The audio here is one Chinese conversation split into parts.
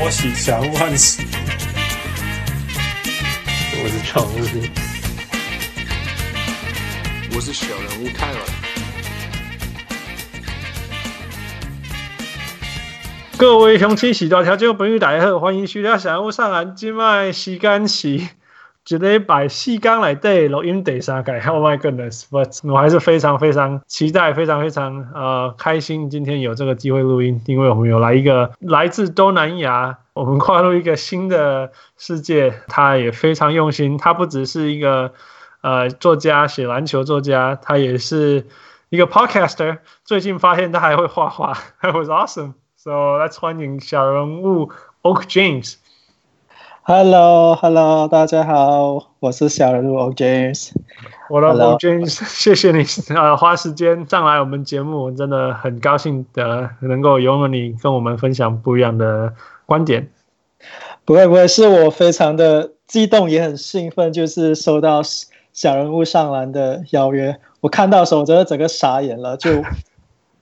拖喜祥万喜。我是常务，我是小人物泰文。各位乡亲喜大听众朋友大家好，欢迎收听小人物上岸。今麦时间是。一礼拜四天来对录音第三个，Oh my goodness！But 我还是非常非常期待，非常非常呃开心，今天有这个机会录音，因为我们有来一个来自东南亚，我们跨入一个新的世界。他也非常用心，他不只是一个呃作家，写篮球作家，他也是一个 podcaster。最近发现他还会画画，That was awesome！So let's 欢迎小人物 Oak James。Hello，Hello，hello, 大家好，我是小人物 James。我的 Oak James，谢谢你呃花时间上来我们节目，我真的很高兴的能够拥有你跟我们分享不一样的观点。不会不会，是我非常的激动，也很兴奋，就是收到小人物上篮的邀约。我看到的时候，我真的整个傻眼了，就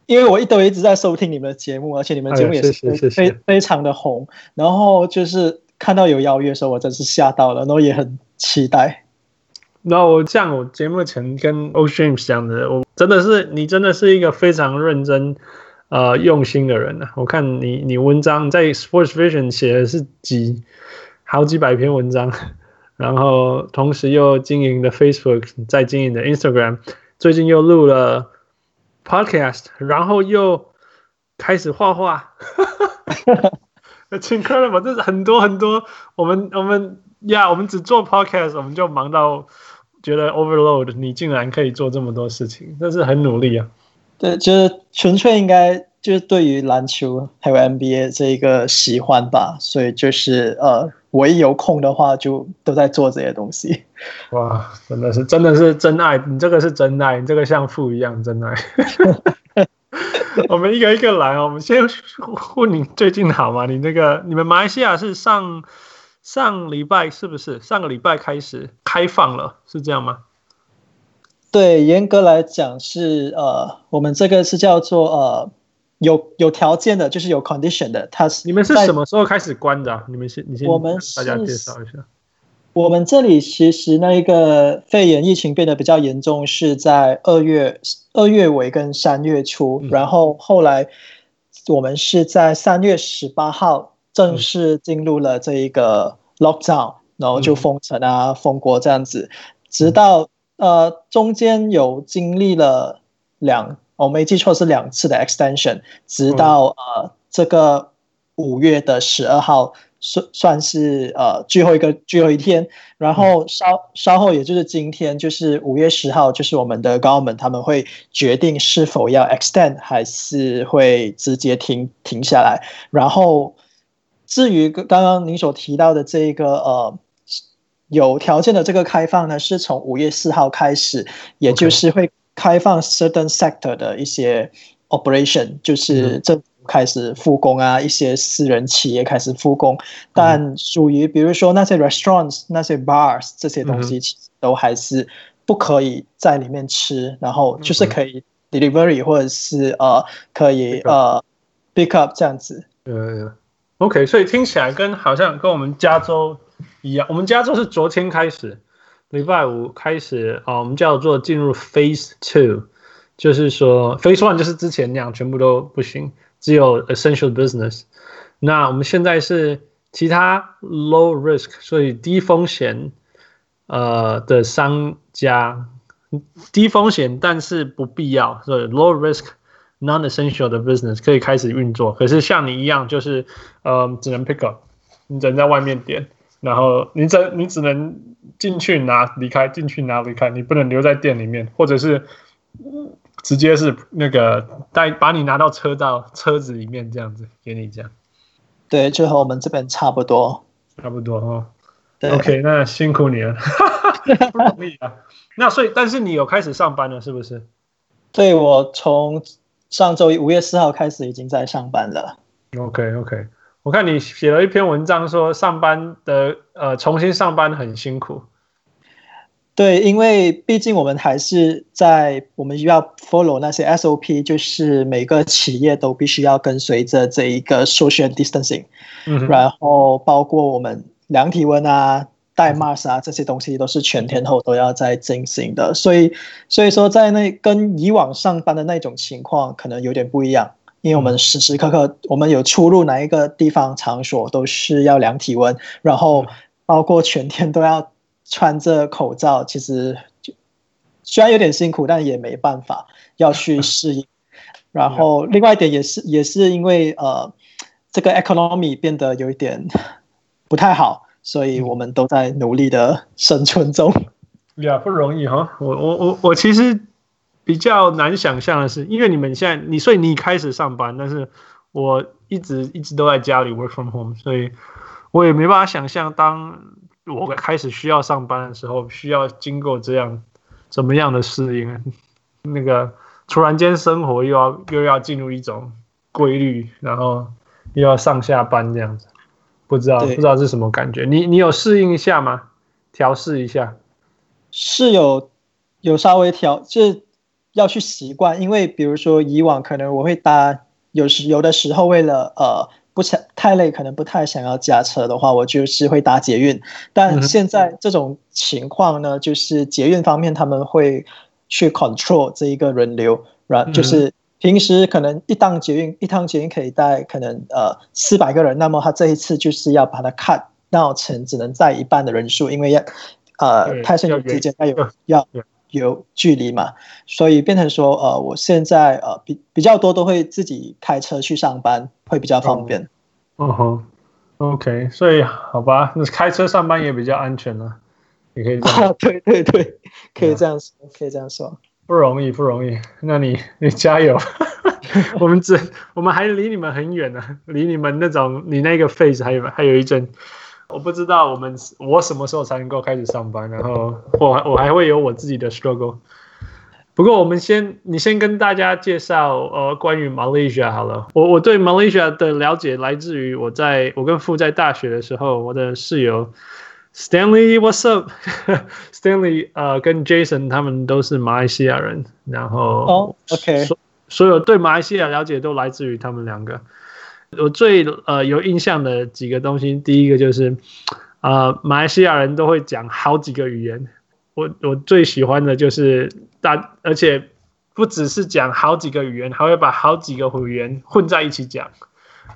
因为我一都一直在收听你们的节目，而且你们节目也是非，非常的红，然后就是。看到有邀约的时候，我真是吓到了，然后也很期待。那我像我节目前跟 Oak James 讲的，我真的是你真的是一个非常认真、呃用心的人啊！我看你你文章在 Sports Vision 写的是几好几百篇文章，然后同时又经营的 Facebook，在经营的 Instagram，最近又录了 Podcast，然后又开始画画。It's incredible，这是很多很多。我们我们呀，yeah, 我们只做 podcast，我们就忙到觉得 overload。你竟然可以做这么多事情，这是很努力啊。对，就是纯粹应该就是对于篮球还有 NBA 这一个喜欢吧。所以就是呃，我一有空的话，就都在做这些东西。哇，真的是真的是真爱，你这个是真爱，你这个像父一样真爱。我们一个一个来哦。我们先问你最近好吗？你那个你们马来西亚是上上礼拜是不是上个礼拜开始开放了？是这样吗？对，严格来讲是呃，我们这个是叫做呃有有条件的，就是有 condition 的。它是你们是什么时候开始关的啊？你们先你先，我们大家介绍一下。我们这里其实那一个肺炎疫情变得比较严重，是在二月二月尾跟三月初，然后后来我们是在三月十八号正式进入了这一个 lockdown，然后就封城啊、封国这样子，直到呃中间有经历了两，我没记错是两次的 extension，直到呃这个五月的十二号。算算是呃最后一个最后一天，然后稍稍后也就是今天，就是五月十号，就是我们的 government 他们会决定是否要 extend 还是会直接停停下来。然后至于刚刚您所提到的这个呃有条件的这个开放呢，是从五月四号开始，也就是会开放 certain sector 的一些 operation，就是这。开始复工啊，一些私人企业开始复工，但属于比如说那些 restaurants、那些 bars 这些东西，其实都还是不可以在里面吃，然后就是可以 delivery 或者是呃可以呃 pick up 这样子。呃，OK，所以听起来跟好像跟我们加州一样，我们加州是昨天开始，礼拜五开始啊，我们叫做进入 Phase Two，就是说 Phase One 就是之前那样全部都不行。只有 essential business，那我们现在是其他 low risk，所以低风险呃的商家，低风险但是不必要，所以 low risk non-essential 的 business 可以开始运作。可是像你一样，就是呃只能 pick up，你只能在外面点，然后你只你只能进去拿离开，进去拿离开，你不能留在店里面，或者是。直接是那个带把你拿到车道车子里面这样子给你这样，对，就和我们这边差不多，差不多哦。对，OK，那辛苦你了，不容易啊。那所以，但是你有开始上班了，是不是？对，我从上周一五月四号开始已经在上班了。OK，OK，我看你写了一篇文章说上班的呃重新上班很辛苦。对，因为毕竟我们还是在我们要 follow 那些 SOP，就是每个企业都必须要跟随着这一个 social distancing，嗯，然后包括我们量体温啊、戴 mask 啊这些东西都是全天候都要在进行的，所以所以说在那跟以往上班的那种情况可能有点不一样，因为我们时时刻刻我们有出入哪一个地方场所都是要量体温，然后包括全天都要。穿着口罩，其实就虽然有点辛苦，但也没办法 要去适应。然后另外一点也是，也是因为呃，这个 economy 变得有一点 不太好，所以我们都在努力的生存中。呀，不容易哈！我我我我其实比较难想象的是，因为你们现在你所以你开始上班，但是我一直一直都在家里 work from home，所以我也没办法想象当。我开始需要上班的时候，需要经过这样怎么样的适应？那个突然间生活又要又要进入一种规律，然后又要上下班这样子，不知道不知道是什么感觉？你你有适应一下吗？调试一下？是有有稍微调，就是要去习惯，因为比如说以往可能我会搭，有时有的时候为了呃。不想太累，可能不太想要驾车的话，我就是会搭捷运。但现在这种情况呢，就是捷运方面他们会去 control 这一个人流，然后就是平时可能一趟捷运一趟捷运可以带可能呃四百个人，那么他这一次就是要把它 cut 到成只能载一半的人数，因为要呃泰森之间要有要有距离嘛，所以变成说呃我现在呃比比较多都会自己开车去上班。会比较方便，嗯哼，OK，所以好吧，那开车上班也比较安全了，你可以这样，对对对，可以这样说，可以这样说，不容易不容易，那你你加油，我们只我们还离你们很远呢，离你们那种你那个 phase 还有还有一阵，我不知道我们我什么时候才能够开始上班，然后我我还会有我自己的 struggle。不过，我们先，你先跟大家介绍呃，关于 Malaysia 好了。我我对 Malaysia 的了解来自于我在我跟父在大学的时候，我的室友 Stanley，What's up？Stanley 呃，跟 Jason 他们都是马来西亚人，然后哦，OK，所所有对马来西亚了解都来自于他们两个。我最呃有印象的几个东西，第一个就是呃，马来西亚人都会讲好几个语言。我我最喜欢的就是大，而且不只是讲好几个语言，还会把好几个语言混在一起讲。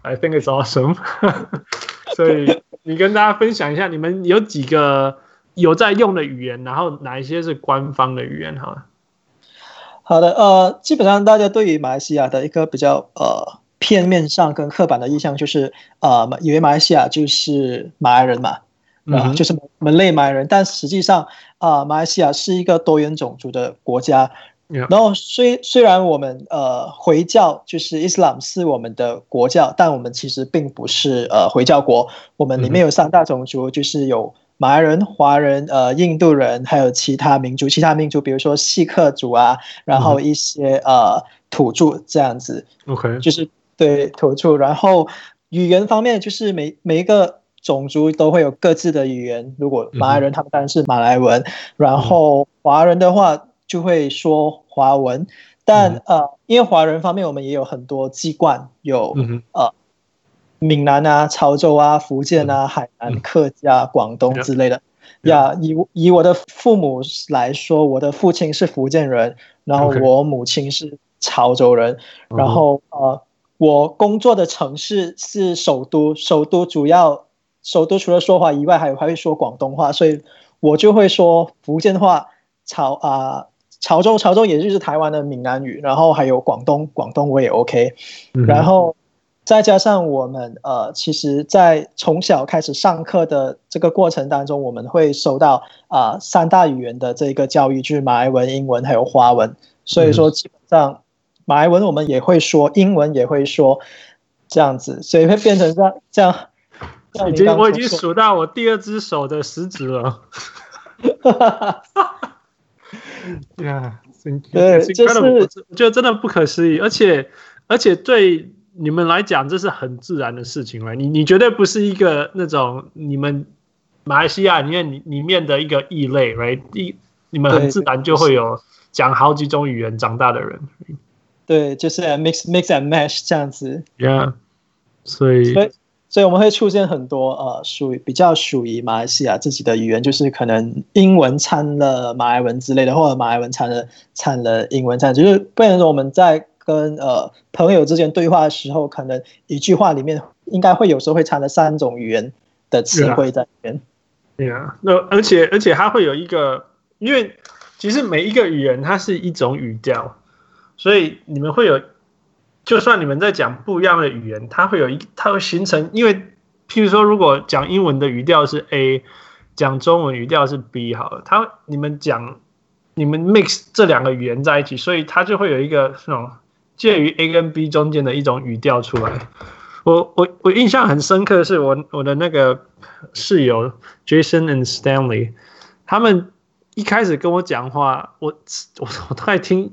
I think it's awesome。所以你跟大家分享一下，你们有几个有在用的语言，然后哪一些是官方的语言？哈。好的，呃，基本上大家对于马来西亚的一个比较呃片面上跟刻板的印象就是，呃，以为马来西亚就是马来人嘛。啊，就是门类马来人，但实际上啊，马来西亚是一个多元种族的国家。然后虽虽然我们呃回教就是伊斯兰是我们的国教，但我们其实并不是呃回教国。我们里面有三大种族，就是有马来人、华人、呃印度人，还有其他民族。其他民族比如说锡克族啊，然后一些呃土著这样子。OK，就是对土著。然后语言方面，就是每每一个。种族都会有各自的语言。如果马来人，他们当然是马来文；嗯、然后华人的话就会说华文。但、嗯、呃，因为华人方面，我们也有很多籍贯，有、嗯、呃闽南啊、潮州啊、福建啊、海南、客家、广东之类的。呀、嗯，以以我的父母来说，我的父亲是福建人，然后我母亲是潮州人，嗯、然后呃，我工作的城市是首都，首都主要。首都除了说话以外，还有还会说广东话，所以我就会说福建话。潮啊，潮州，潮州也就是台湾的闽南语，然后还有广东，广东我也 OK。然后再加上我们呃，其实，在从小开始上课的这个过程当中，我们会收到啊、呃、三大语言的这个教育，就是马来文、英文还有华文。所以说，基本上马来文我们也会说，英文也会说，这样子，所以会变成这样这样。已经，我已经数到我第二只手的食指了。哈哈哈哈哈！呀，对，就是我觉得真的不可思议，而且而且对你们来讲，这是很自然的事情了。你你绝对不是一个那种你们马来西亚里面里面的一个异类，right？一你们很自然就会有讲好几种语言长大的人。对，就是 mix mix and match 这样子。Yeah，所以所以所以我们会出现很多呃属于比较属于马来西亚自己的语言，就是可能英文掺了马来文之类的，或者马来文掺了掺了英文，这样就是变成说我们在跟呃朋友之间对话的时候，可能一句话里面应该会有时候会掺了三种语言的词汇在里面。对啊，那而且而且它会有一个，因为其实每一个语言它是一种语调。所以你们会有，就算你们在讲不一样的语言，它会有一，它会形成，因为譬如说，如果讲英文的语调是 A，讲中文语调是 B，好了，它你们讲，你们 mix 这两个语言在一起，所以它就会有一个这种介于 A 跟 B 中间的一种语调出来。我我我印象很深刻的是我我的那个室友 Jason and Stanley，他们一开始跟我讲话，我我我都在听。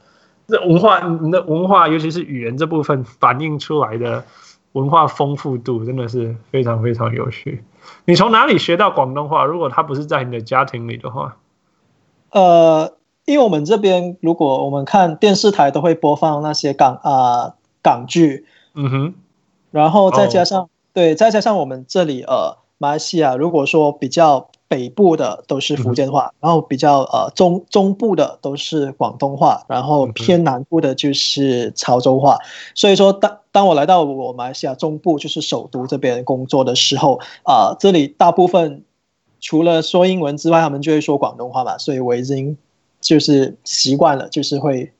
这文化，你的文化，尤其是语言这部分反映出来的文化丰富度，真的是非常非常有趣。你从哪里学到广东话？如果它不是在你的家庭里的话，呃，因为我们这边，如果我们看电视台，都会播放那些港啊、呃、港剧，嗯哼，然后再加上、哦、对，再加上我们这里呃马来西亚，如果说比较。北部的都是福建话，然后比较呃中中部的都是广东话，然后偏南部的就是潮州话。所以说，当当我来到我马来西亚中部，就是首都这边工作的时候，啊、呃，这里大部分除了说英文之外，他们就会说广东话嘛，所以我已经就是习惯了，就是会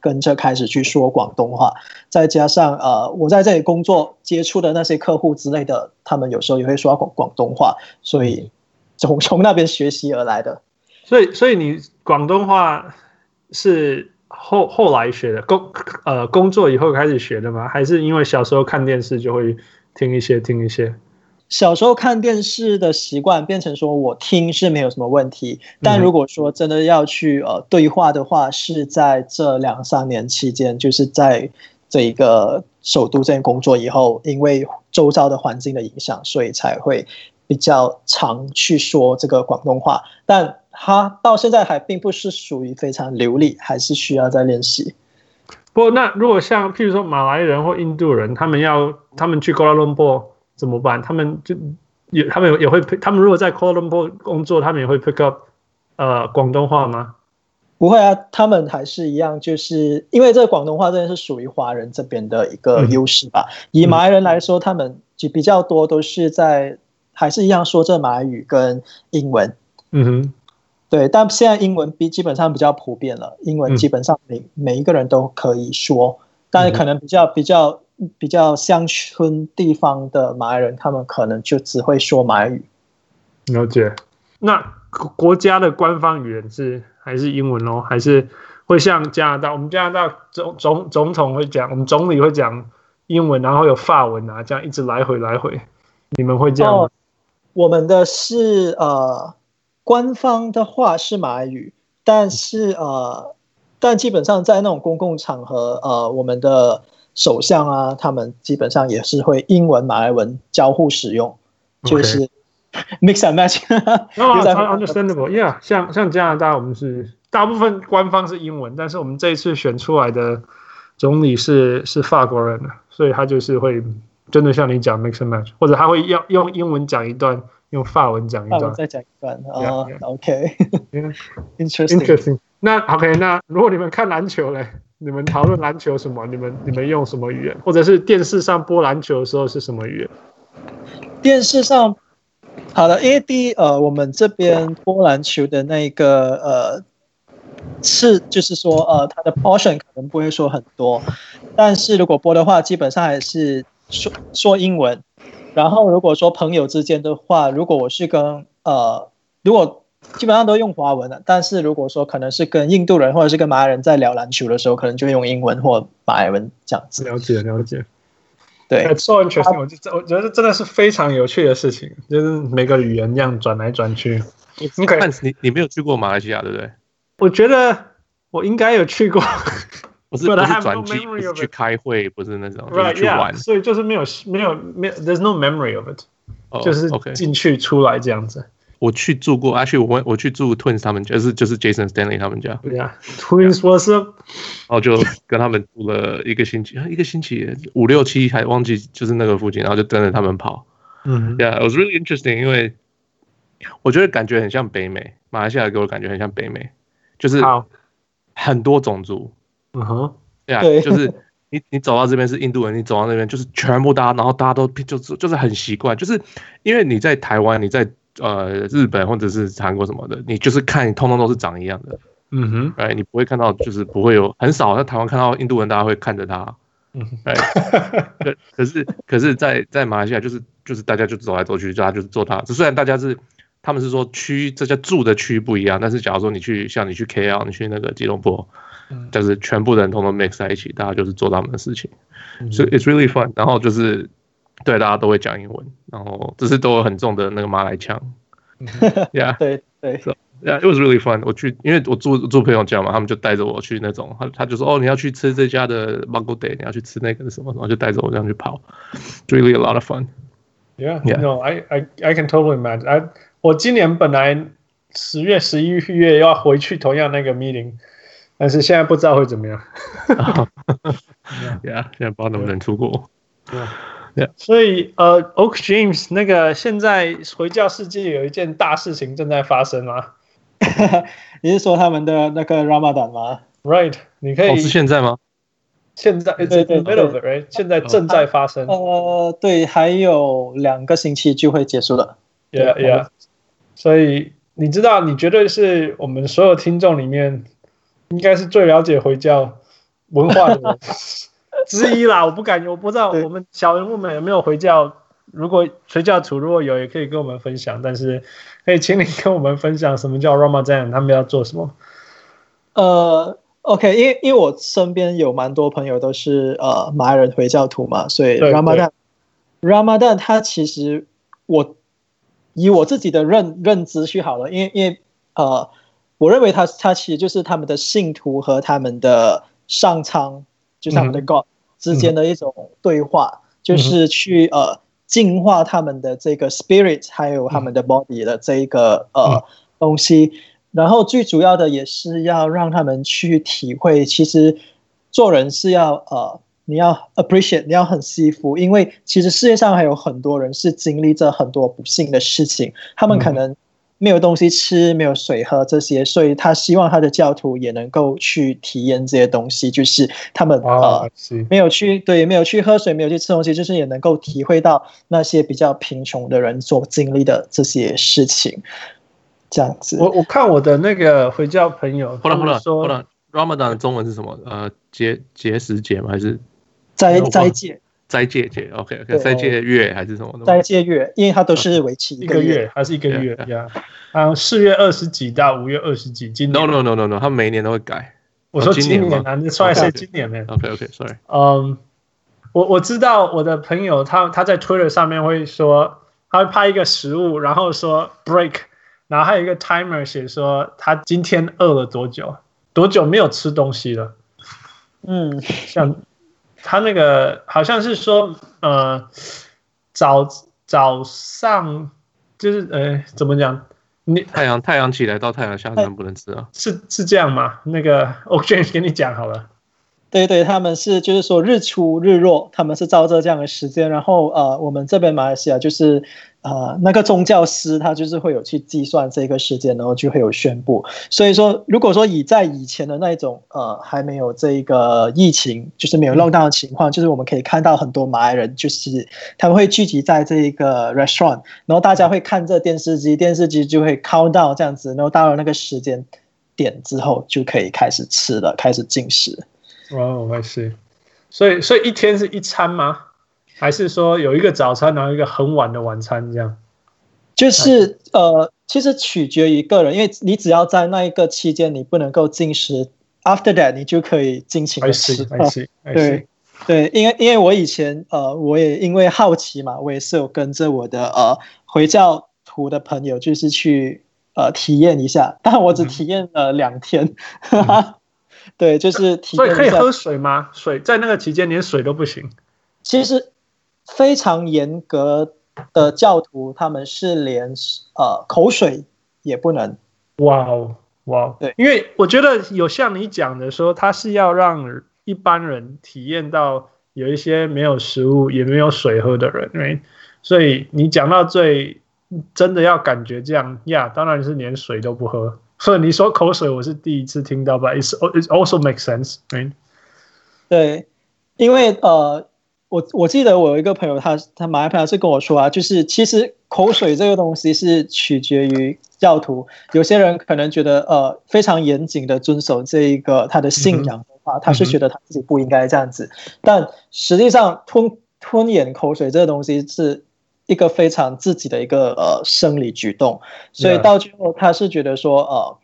跟着开始去说广东话。再加上呃，我在这里工作接触的那些客户之类的，他们有时候也会说广广东话，所以。从从那边学习而来的，所以所以你广东话是后后来学的，工呃工作以后开始学的吗？还是因为小时候看电视就会听一些听一些？小时候看电视的习惯变成说我听是没有什么问题，但如果说真的要去呃对话的话，是在这两三年期间，就是在这一个首都这边工作以后，因为周遭的环境的影响，所以才会。比较常去说这个广东话，但他到现在还并不是属于非常流利，还是需要再练习。不过，那如果像譬如说马来人或印度人，他们要他们去 Kuala Lumpur 怎么办？他们就也他们也会，他们如果在 Kuala Lumpur 工作，他们也会 pick up 呃广东话吗？不会啊，他们还是一样，就是因为这个广东话真的是属于华人这边的一个优势吧。嗯、以马来人来说，他们就比较多都是在。还是一样说这马来语跟英文，嗯哼，对，但现在英文比基本上比较普遍了，英文基本上每、嗯、每一个人都可以说，但是可能比较比较比较乡村地方的马来人，他们可能就只会说马来语。了解。那国家的官方语言是还是英文哦？还是会像加拿大？我们加拿大总总总统会讲，我们总理会讲英文，然后有法文啊，这样一直来回来回。你们会这样吗？哦我们的是呃，官方的话是马来语，但是呃，但基本上在那种公共场合，呃，我们的首相啊，他们基本上也是会英文、马来文交互使用就是 mix and match。No, understandable. Yeah，像像加拿大，我们是大部分官方是英文，但是我们这一次选出来的总理是是法国人，所以他就是会。真的像你讲 mix and match，或者他会用用英文讲一段，用法文讲一段，再讲一段啊。OK，interesting。Yeah, yeah. Interesting. 那 OK，那如果你们看篮球嘞，你们讨论篮球什么？你们你们用什么语言？或者是电视上播篮球的时候是什么语言？电视上，好的，因为第一呃，我们这边播篮球的那个呃，是就是说呃，它的 portion 可能不会说很多，但是如果播的话，基本上还是。说说英文，然后如果说朋友之间的话，如果我是跟呃，如果基本上都用华文的。但是如果说可能是跟印度人或者是跟马来人在聊篮球的时候，可能就用英文或马来文这样子。了解了解。对，It's so interesting，我觉得我觉得真的是非常有趣的事情，就是每个语言这样转来转去。你看，你你没有去过马来西亚，对不对？我觉得我应该有去过，不是不是转机，不是去开会，不是那种，就是去玩。所以就是没有没有没有，There's no memory of it，就是进去出来这样子。我去住过，actually 我我去住 Twins 他们家，就是就是 Jason Stanley 他们家。对呀，Twins was up，然后就跟他们住了一个星期，一个星期五六七还忘记，就是那个附近，然后就跟着他们跑。嗯，Yeah，it was really interesting，因为我觉得感觉很像北美，马来西亚给我感觉很像北美，就是很多种族。嗯哼，Yeah，就是你你走到这边是印度人，你走到那边就是全部大家，然后大家都就是就是很习惯，就是因为你在台湾，你在。呃，日本或者是韩国什么的，你就是看你通通都是长一样的，嗯哼，哎，你不会看到，就是不会有很少在台湾看到印度人，大家会看着他，嗯哼，哎，可可是可是在在马来西亚就是就是大家就走来走去，就他就是做他，虽然大家是他们是说区这叫住的区不一样，但是假如说你去像你去 KL，你去那个吉隆坡，嗯，就是全部的人通通 mix 在一起，大家就是做他们的事情，所以 it's really fun，然后就是。对，大家都会讲英文，然后只是都有很重的那个马来腔。Yeah，对对，So yeah, it was really fun。我去，因为我住住朋友家嘛，他们就带着我去那种，他他就说，哦，你要去吃这家的 Mango Day，你要去吃那个什么，然后就带着我这样去跑，really a lot of fun。Yeah，no，I I I can totally imagine。I 我今年本来十月十一月要回去同样那个 meeting，但是现在不知道会怎么样。Yeah，现在不知道能不能出国。Yeah. Yeah. 所以，呃，Oak James 那个现在回教世界有一件大事情正在发生吗？你是说他们的那个 Ramadan 吗？Right，你可以。哦，是现在吗？现在 middle of it, right? 现在正在发生。呃，对，还有两个星期就会结束了。Yeah, yeah. 所以你知道，你绝对是我们所有听众里面应该是最了解回教文化的人。之一啦，我不敢，我不知道我们小人物们有没有回教。如果回教徒如果有，也可以跟我们分享。但是可以请你跟我们分享什么叫 Ramadan，他们要做什么？呃，OK，因为因为我身边有蛮多朋友都是呃马来人回教徒嘛，所以 Ramadan，Ramadan 它其实我以我自己的认认知去好了，因为因为呃，我认为他他其实就是他们的信徒和他们的上苍。就是他们的 God 之间的一种对话，嗯、就是去呃净化他们的这个 spirit，还有他们的 body 的这一个呃东西。然后最主要的也是要让他们去体会，其实做人是要呃你要 appreciate，你要很惜福，因为其实世界上还有很多人是经历着很多不幸的事情，他们可能。没有东西吃，没有水喝，这些，所以他希望他的教徒也能够去体验这些东西，就是他们呃没有去对，没有去喝水，没有去吃东西，就是也能够体会到那些比较贫穷的人所经历的这些事情，这样子。我我看我的那个回教朋友，后来后来后来，Ramadan 的中文是什么？呃，节节食节吗？还是斋斋戒？斋戒节，OK OK，斋戒月还是什么？斋戒月，因为它都是为期一个月，还是一个月呀？啊，四月二十几到五月二十几，今年 No No No No No，他每年都会改。我说今年啊，你出来是今年呢？OK OK，Sorry。嗯，我我知道我的朋友他他在 Twitter 上面会说，他会拍一个食物，然后说 break，然后还有一个 timer 写说他今天饿了多久，多久没有吃东西了。嗯，像。他那个好像是说，呃，早早上就是呃，怎么讲？你太阳太阳起来到太阳下山不能吃啊？是是这样吗？那个我先跟你讲好了。对对，他们是就是说日出日落，他们是照着这样的时间。然后呃，我们这边马来西亚就是。呃，那个宗教师他就是会有去计算这个时间，然后就会有宣布。所以说，如果说以在以前的那种呃还没有这个疫情，就是没有 lockdown 的情况，就是我们可以看到很多马来人，就是他们会聚集在这个 restaurant，然后大家会看这电视机，电视机就会 count down 这样子，然后到了那个时间点之后就可以开始吃了，开始进食。哦，我是，所以所以一天是一餐吗？还是说有一个早餐，然后一个很晚的晚餐，这样？就是呃，其实取决于个人，因为你只要在那一个期间你不能够进食，after that 你就可以尽情的吃。对对，因为因为我以前呃，我也因为好奇嘛，我也是有跟着我的呃回教徒的朋友，就是去呃体验一下，但我只体验了两天。嗯、对，就是体验。所以可以喝水吗？水在那个期间连水都不行。其实非常严格。的教徒他们是连呃口水也不能。哇哦哇哦，对，因为我觉得有像你讲的说，他是要让一般人体验到有一些没有食物也没有水喝的人，对，所以你讲到最真的要感觉这样呀，当然是连水都不喝。所以你说口水，我是第一次听到吧？It's it also makes sense，对，对，因为呃。我我记得我有一个朋友他，他他马来朋友是跟我说啊，就是其实口水这个东西是取决于教徒，有些人可能觉得呃非常严谨的遵守这一个他的信仰的话，他是觉得他自己不应该这样子，但实际上吞吞咽口水这个东西是一个非常自己的一个呃生理举动，所以到最后他是觉得说呃，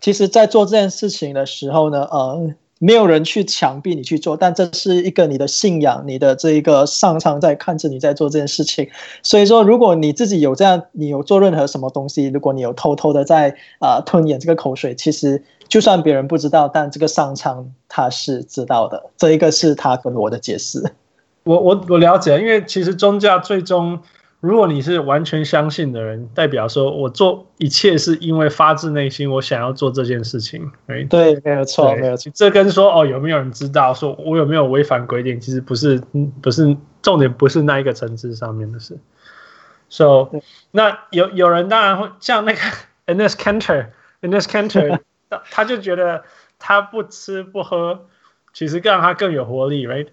其实在做这件事情的时候呢，呃。没有人去强逼你去做，但这是一个你的信仰，你的这一个上苍在看着你在做这件事情。所以说，如果你自己有这样，你有做任何什么东西，如果你有偷偷的在啊、吞咽这个口水，其实就算别人不知道，但这个上苍他是知道的。这一个是他跟我的解释。我我我了解，因为其实宗教最终。如果你是完全相信的人，代表说我做一切是因为发自内心，我想要做这件事情。对，对，没有错，没有错。这跟说哦，有没有人知道，说我有没有违反规定，其实不是，不是重点，不是那一个层次上面的事。So，那有有人当然会像那个 Enes Kanter，Enes Kanter，他就觉得他不吃不喝，其实更让他更有活力，right？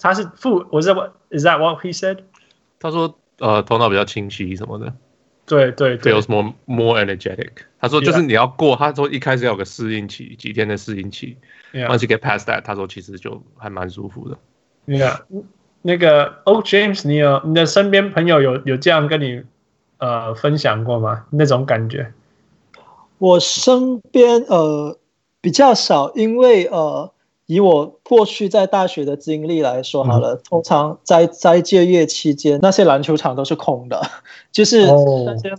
他是负，我是 Is that what he said？他说。呃，头脑比较清晰什么的，对对对，feels more more energetic。他说就是你要过，他说一开始要有个适应期，几天的适应期，once you get past that，他说其实就还蛮舒服的。Yeah，那个 Oh James，你有你的身边朋友有有这样跟你呃分享过吗？那种感觉？我身边呃比较少，因为呃。以我过去在大学的经历来说，好了，通常在斋戒月期间，那些篮球场都是空的，就是那些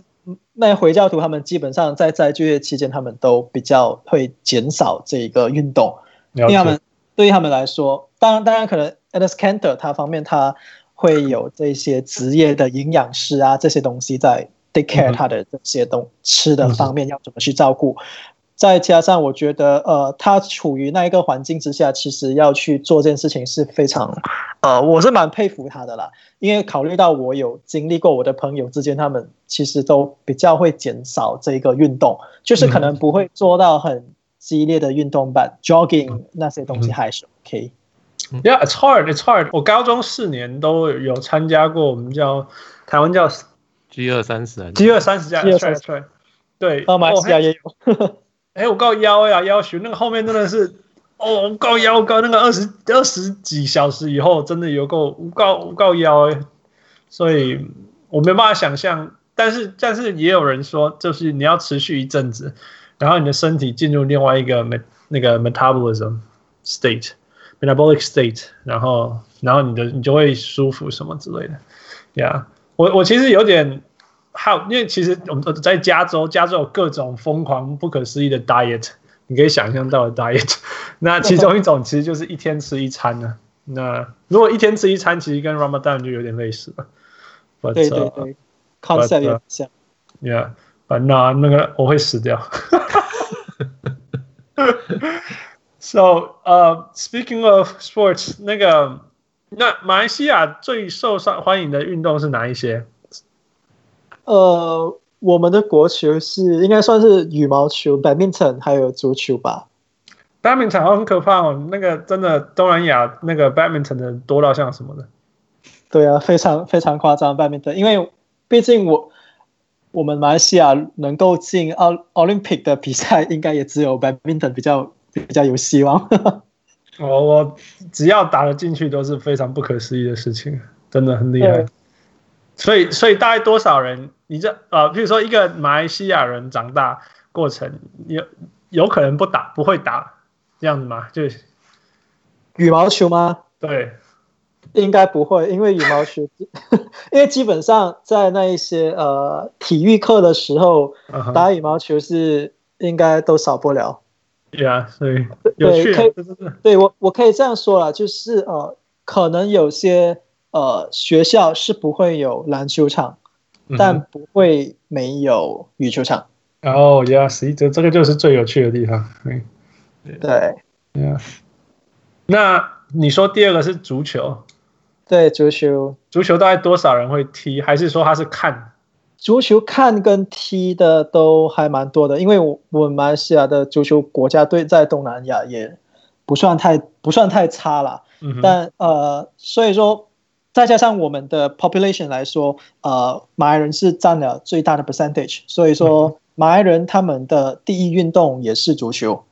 那些回教徒他们基本上在斋戒月期间，他们都比较会减少这个运动，因为他们对于他们来说，当然当然可能 Enes Kanter 他方面他会有这些职业的营养师啊，这些东西在 take care 他的这些东吃的方面要怎么去照顾。再加上，我觉得，呃，他处于那一个环境之下，其实要去做这件事情是非常，呃，我是蛮佩服他的啦。因为考虑到我有经历过，我的朋友之间，他们其实都比较会减少这个运动，就是可能不会做到很激烈的运动吧。jogging 那些东西还是 OK。Yeah, it's hard, it's hard。我高中四年都有参加过，我们叫台湾叫 G 二三十，G 二三十加，对，马来西亚也有。哎，我告腰呀，腰学那个后面真的是，哦，我告腰告那个二十二十几小时以后，真的有够我告我告腰哎，所以我没办法想象，但是但是也有人说，就是你要持续一阵子，然后你的身体进入另外一个 met 那个 metabolism state，metabolic state，然后然后你的你就会舒服什么之类的，呀、我我其实有点。还有，因为其实我们在加州，加州有各种疯狂、不可思议的 diet，你可以想象到的 diet。那其中一种其实就是一天吃一餐呢。那如果一天吃一餐，其实跟 Ramadan 就有点类似了。But, 对对对，concept 也像。Yeah，那那个我会死掉。So，呃、uh,，Speaking of sports，那个那马来西亚最受上欢迎的运动是哪一些？呃，我们的国球是应该算是羽毛球、badminton 还有足球吧。badminton 好很可怕哦，那个真的东南亚那个 badminton 的多到像什么的。对啊，非常非常夸张 badminton，因为毕竟我我们马来西亚能够进奥奥林匹克的比赛，应该也只有 badminton 比较比较有希望。我 我只要打得进去，都是非常不可思议的事情，真的很厉害。所以所以大概多少人？你这呃，譬如说一个马来西亚人长大过程，有有可能不打不会打这样子吗？就羽毛球吗？对，应该不会，因为羽毛球，因为基本上在那一些呃体育课的时候，uh huh. 打羽毛球是应该都少不了。对啊，所以有趣。对，对我我可以这样说了，就是呃，可能有些呃学校是不会有篮球场。但不会没有羽球场。哦，Yes，这个就是最有趣的地方。对，对，对啊。那你说第二个是足球？对，足球。足球大概多少人会踢？还是说他是看？足球看跟踢的都还蛮多的，因为我我们马来西亚的足球国家队在东南亚也不算太不算太差了。嗯。但呃，所以说。再加上我们的 population 来说，呃，马来人是占了最大的 percentage，所以说马来人他们的第一运动也是足球。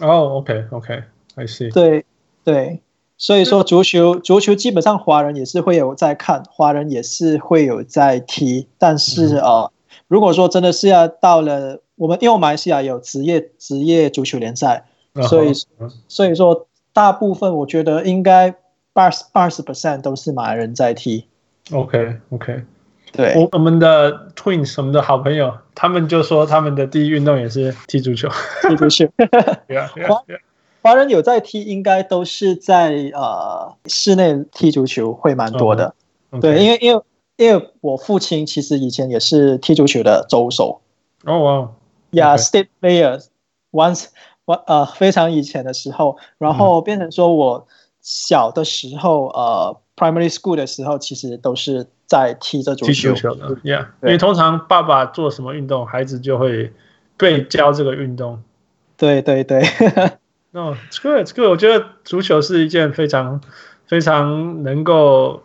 哦、oh，OK，OK，I see。对对，所以说足球足球基本上华人也是会有在看，华人也是会有在踢，但是呃，如果说真的是要到了我们，因为马来西亚有职业职业足球联赛，所以所以说大部分我觉得应该。八十八十 percent 都是马来人在踢。OK OK，对，我我们的 Twins，我们的好朋友，他们就说他们的第一运动也是踢足球。踢足球。华华人有在踢，应该都是在呃室内踢足球会蛮多的。Oh, okay. 对，因为因为因为我父亲其实以前也是踢足球的州手。哦哇。Yeah，state player once，呃非常以前的时候，然后变成说我。小的时候，呃，primary school 的时候，其实都是在踢着足球。踢足球的，Yeah，对因为通常爸爸做什么运动，孩子就会被教这个运动。对对对。那，这个这个，我觉得足球是一件非常非常能够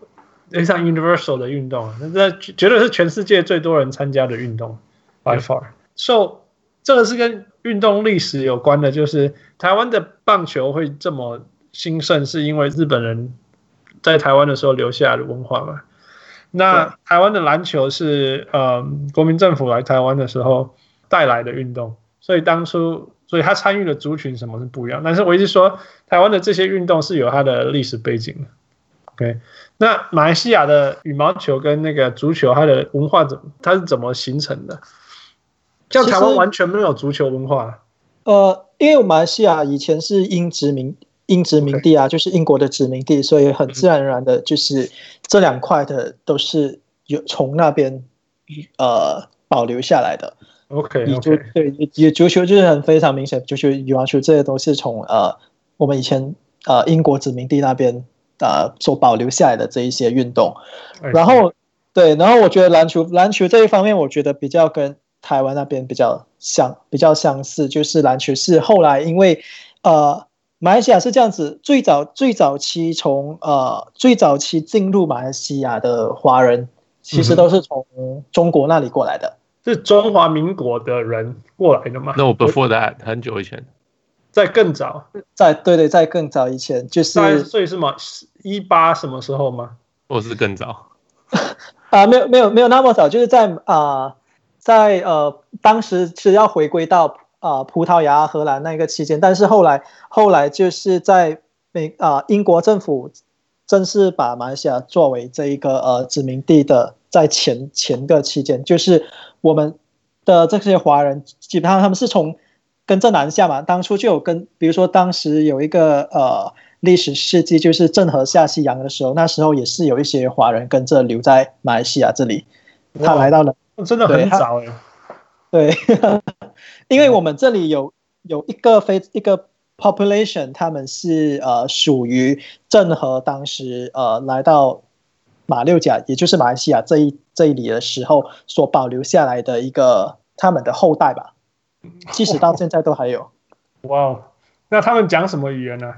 非常 universal 的运动，那这绝对是全世界最多人参加的运动，by far。So，这个是跟运动历史有关的，就是台湾的棒球会这么。兴盛是因为日本人在台湾的时候留下的文化嘛？那台湾的篮球是呃国民政府来台湾的时候带来的运动，所以当初所以他参与的族群什么是不一样。但是我一直说台湾的这些运动是有它的历史背景的。OK，那马来西亚的羽毛球跟那个足球，它的文化怎么它是怎么形成的？像台湾完全没有足球文化。呃，因为马来西亚以前是英殖民。英殖民地啊就是英国的殖民地，所以很自然而然的，就是这两块的都是有从那边呃保留下来的。OK，足 okay. 对，也足球就是很非常明显，足球羽毛球这些都是从呃我们以前呃英国殖民地那边呃所保留下来的这一些运动。然后对，然后我觉得篮球篮球这一方面，我觉得比较跟台湾那边比较相比较相似，就是篮球是后来因为呃。马来西亚是这样子，最早最早期从呃最早期进入马来西亚的华人，其实都是从中国那里过来的，是中华民国的人过来的吗？No, before that，很久以前，在更早，在对对，在更早以前，就是所以是吗？一八什么时候吗？或是更早？啊，没有没有没有那么早，就是在啊、呃、在呃当时是要回归到。啊、呃，葡萄牙、荷兰那个期间，但是后来，后来就是在美啊、呃，英国政府正式把马来西亚作为这一个呃殖民地的，在前前个期间，就是我们的这些华人基本上他们是从跟着南下嘛，当初就有跟，比如说当时有一个呃历史事迹，就是郑和下西洋的时候，那时候也是有一些华人跟着留在马来西亚这里，他来到了，真的很早对，因为我们这里有有一个非一个 population，他们是呃属于郑和当时呃来到马六甲，也就是马来西亚这一这一里的时候所保留下来的一个他们的后代吧，即使到现在都还有。哇，那他们讲什么语言呢？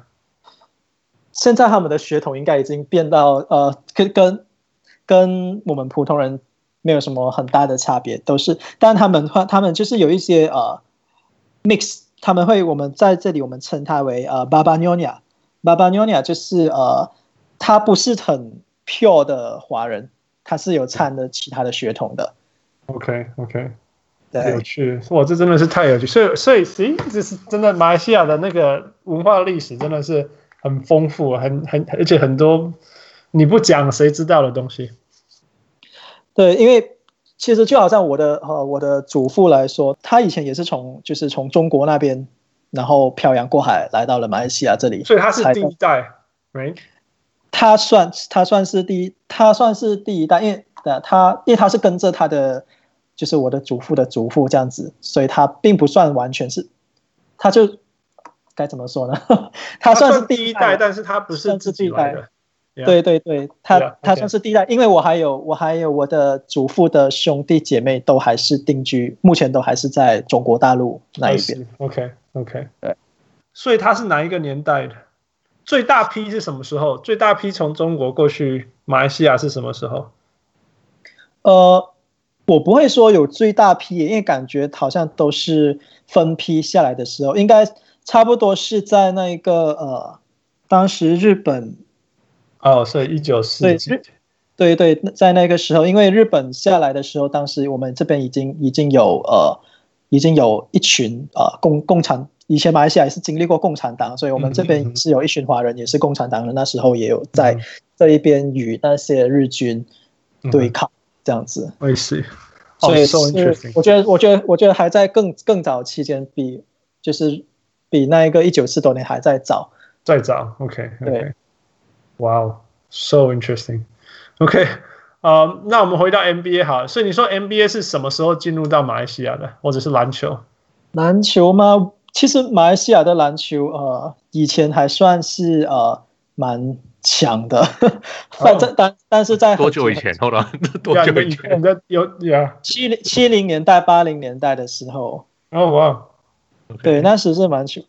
现在他们的血统应该已经变到呃跟跟跟我们普通人。没有什么很大的差别，都是，但他们他们就是有一些呃 mix，他们会我们在这里我们称它为呃 Baba Nyonya，Baba Nyonya 就是呃他不是很 pure 的华人，他是有掺的其他的血统的。OK OK，对，有趣，哇，这真的是太有趣。所以所以，咦，这是真的，马来西亚的那个文化历史真的是很丰富，很很而且很多你不讲谁知道的东西。对，因为其实就好像我的呃我的祖父来说，他以前也是从就是从中国那边，然后漂洋过海来到了马来西亚这里，所以他是第一代，right？他算他算是第一，他算是第一代，因为他因为他是跟着他的就是我的祖父的祖父这样子，所以他并不算完全是，他就该怎么说呢？他算是第一代，但是他不是自己来的。Yeah. 对对对，他 Yeah. 他算是第一代，因为我还有我还有我的祖父的兄弟姐妹都还是定居，目前都还是在中国大陆那一边。OK OK，对，所以他是哪一个年代的？最大批是什么时候？最大批从中国过去马来西亚是什么时候？呃，我不会说有最大批，因为感觉好像都是分批下来的时候，应该差不多是在那一个呃，当时日本。哦，所以一九四几，对对，在那个时候，因为日本下来的时候，当时我们这边已经已经有呃，已经有一群呃共共产，以前马来西亚也是经历过共产党，所以我们这边是有一群华人也是共产党人，那时候也有在这一边与那些日军对抗这样子。我也是，所以是我觉得我觉得我觉得还在更更早期间，比就是比那一个一九四多年还在早，再早，OK，, okay. 对。Wow, so interesting. OK，呃、uh,，那我们回到 NBA 好了。所以你说 NBA 是什么时候进入到马来西亚的，或者是篮球？篮球吗？其实马来西亚的篮球，呃，以前还算是呃蛮强的。反 正但但是在多久以前？后来 多久以前？有呀七零七零年代、八零年代的时候。哦哇，对，那时是蛮球，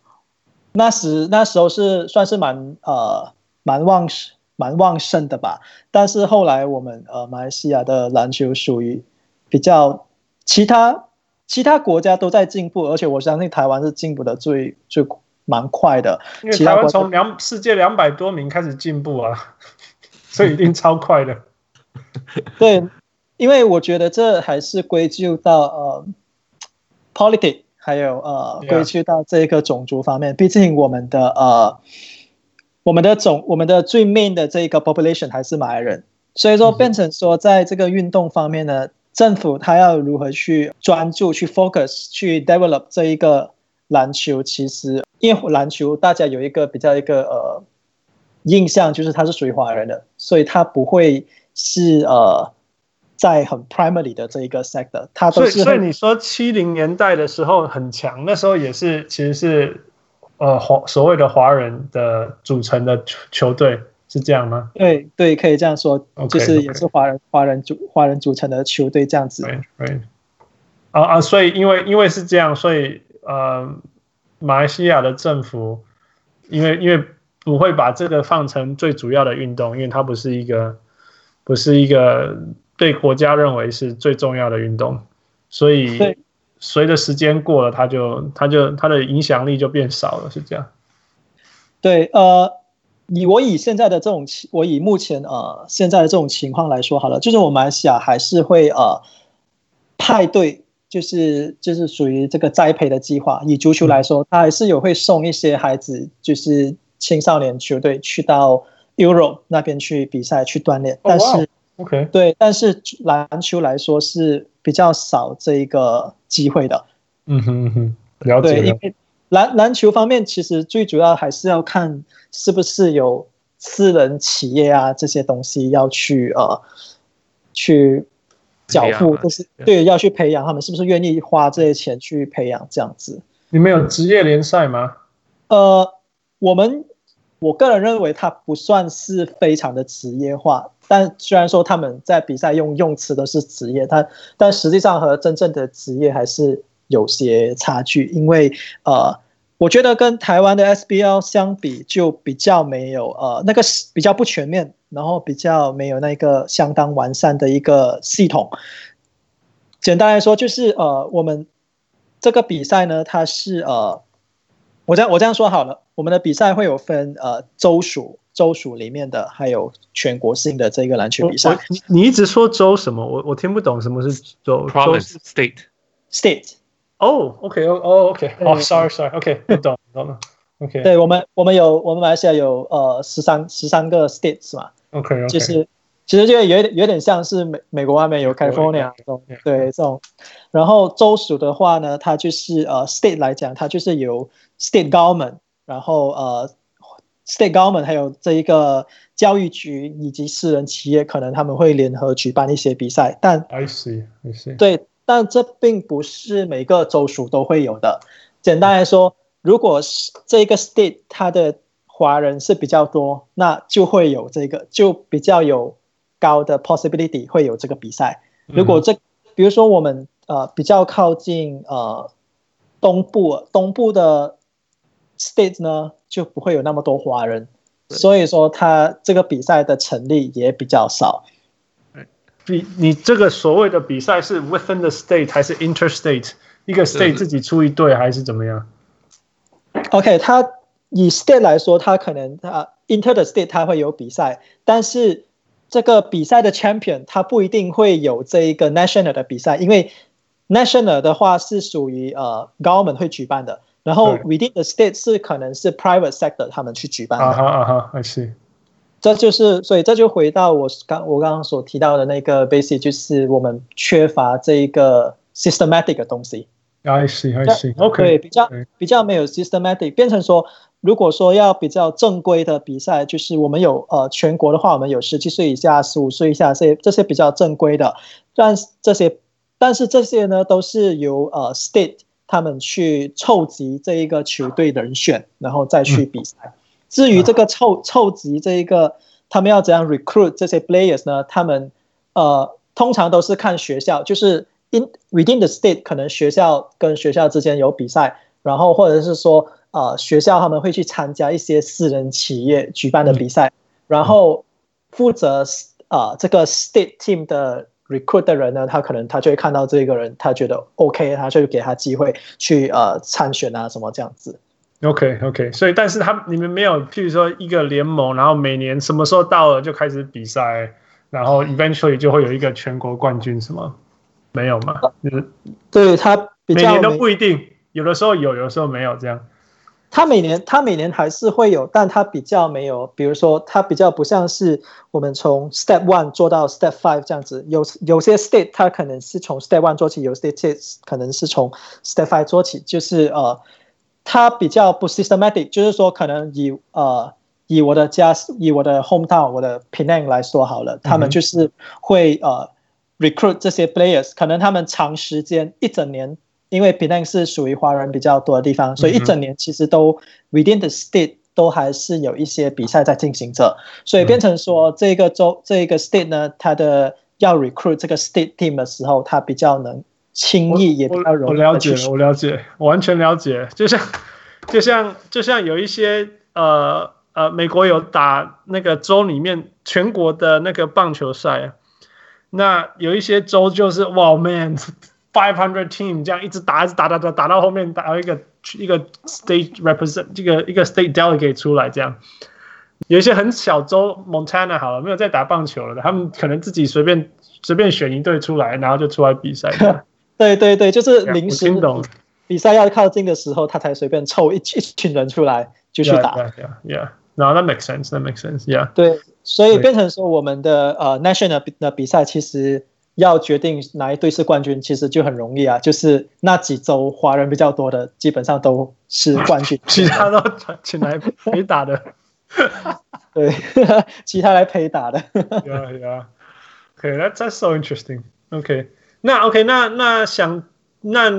那时那时候是算是蛮呃。蛮旺盛、蛮旺盛的吧，但是后来我们呃马来西亚的篮球属于比较其他其他国家都在进步，而且我相信台湾是进步的最最蛮快的。因为台湾从两世界两百多名开始进步啊，所以一定超快的。对，因为我觉得这还是归咎到呃 politics，还有呃归咎到这个种族方面，毕竟我们的呃。我们的总，我们的最 main 的这个 population 还是马来人，所以说变成说，在这个运动方面呢，政府他要如何去专注、去 focus、去 develop 这一个篮球，其实因为篮球大家有一个比较一个呃印象，就是它是属于华人的，所以它不会是呃在很 primary 的这一个 sector，它都是。所以你说七零年代的时候很强，那时候也是其实是。呃，华所谓的华人的组成的球球队是这样吗？对对，可以这样说，okay, 就是也是华人华人组华人组成的球队这样子。对对。啊啊，所以因为因为是这样，所以呃，马来西亚的政府因为因为不会把这个放成最主要的运动，因为它不是一个不是一个对国家认为是最重要的运动，所以。随着时间过了，他就他就他的影响力就变少了，是这样。对，呃，以我以现在的这种情，我以目前呃现在的这种情况来说好了，就是我马来西亚还是会呃派对，就是就是属于这个栽培的计划。以足球来说，他还是有会送一些孩子，就是青少年球队去到 Euro 那边去比赛去锻炼，但是。Oh, wow. OK，对，但是篮球来说是比较少这一个机会的。嗯哼嗯哼，了解了。对，因为篮篮球方面，其实最主要还是要看是不是有私人企业啊这些东西要去呃去缴付，就是对要去培养他们，是不是愿意花这些钱去培养这样子？你们有职业联赛吗？呃，我们我个人认为它不算是非常的职业化。但虽然说他们在比赛用用词都是职业，但但实际上和真正的职业还是有些差距。因为呃，我觉得跟台湾的 SBL 相比，就比较没有呃那个比较不全面，然后比较没有那个相当完善的一个系统。简单来说，就是呃我们这个比赛呢，它是呃我这样我这样说好了，我们的比赛会有分呃州属，州属里面的，还有全国性的这个篮球比赛。你你一直说州什么？我我听不懂什么是州。Province State State。哦，OK，哦，OK，哦，Sorry，Sorry，OK，我懂懂了。OK，对我们我们有我们马来西亚有呃十三十三个 States 嘛。OK，就是其实就有点有点像是美美国外面有 California 这种对这种。然后州属的话呢，它就是呃 State 来讲，它就是由 State Government，然后呃，State Government 还有这一个教育局以及私人企业，可能他们会联合举办一些比赛。但 I see, I see. 对，但这并不是每个州属都会有的。简单来说，如果是这个 State 它的华人是比较多，那就会有这个，就比较有高的 possibility 会有这个比赛。如果这，比如说我们呃比较靠近呃东部，东部的。State 呢就不会有那么多华人，所以说他这个比赛的成立也比较少。你你这个所谓的比赛是 within the state 还是 interstate？一个 state 自己出一队还是怎么样？OK，他以 state 来说，他可能他 inter the state 他会有比赛，但是这个比赛的 champion 他不一定会有这一个 national 的比赛，因为 national 的话是属于呃 government 会举办的。然后 within the state 是可能是 private sector 他们去举办的。啊哈啊哈，I see。这就是所以这就回到我刚我刚刚所提到的那个 basic，就是我们缺乏这一个 systematic 的东西。I see, I see. OK。对，比较比较没有 systematic，变成说，如果说要比较正规的比赛，就是我们有呃全国的话，我们有十七岁以下、十五岁以下这些这些比较正规的，但这些但是这些呢都是由呃 state。他们去凑集这一个球队的人选，然后再去比赛。至于这个凑凑集这一个，他们要怎样 recruit 这些 players 呢？他们呃通常都是看学校，就是 in within the state，可能学校跟学校之间有比赛，然后或者是说呃学校他们会去参加一些私人企业举办的比赛，然后负责啊、呃、这个 state team 的。Recruit 的人呢，他可能他就会看到这个人，他觉得 OK，他就给他机会去呃参选啊什么这样子。OK OK，所以但是他你们没有，譬如说一个联盟，然后每年什么时候到了就开始比赛，然后 eventually 就会有一个全国冠军什么？没有吗？就是对他比较每年都不一定，有的时候有，有的时候没有这样。他每年，他每年还是会有，但他比较没有，比如说，他比较不像是我们从 Step One 做到 Step Five 这样子。有有些 State 他可能是从 Step One 做起，有些 State 可能是从 Step Five 做起，就是呃，他比较不 systematic，就是说，可能以呃以我的家，以我的 hometown，我的 Penang 来说好了，他们就是会呃 recruit 这些 players，可能他们长时间一整年。因为 Penang 是属于华人比较多的地方，所以一整年其实都 within the state 都还是有一些比赛在进行着，所以变成说这个州这个 state 呢，它的要 recruit 这个 state team 的时候，它比较能轻易也比较容易。我了解了，我了解，我完全了解。就像就像就像有一些呃呃，美国有打那个州里面全国的那个棒球赛啊，那有一些州就是哇 man。Five hundred team 这样一直打，一直打，打，打，打到后面打到一个一个 state represent 这个一个 state delegate 出来，这样有一些很小州 Montana 好了，没有在打棒球了的，他们可能自己随便随便选一队出来，然后就出来比赛。对对对，就是临时比赛要靠近的时候，他才随便凑一一群人出来就去打。Yeah, yeah, yeah. No, that makes sense. That makes sense. Yeah. 对，所以变成说我们的呃 national 的比赛其实。要决定哪一队是冠军，其实就很容易啊，就是那几周华人比较多的，基本上都是冠军，其他都请来陪打的。对，其他来陪打的。Yeah, yeah. Okay, that's that's so interesting. Okay，那 OK，那那想那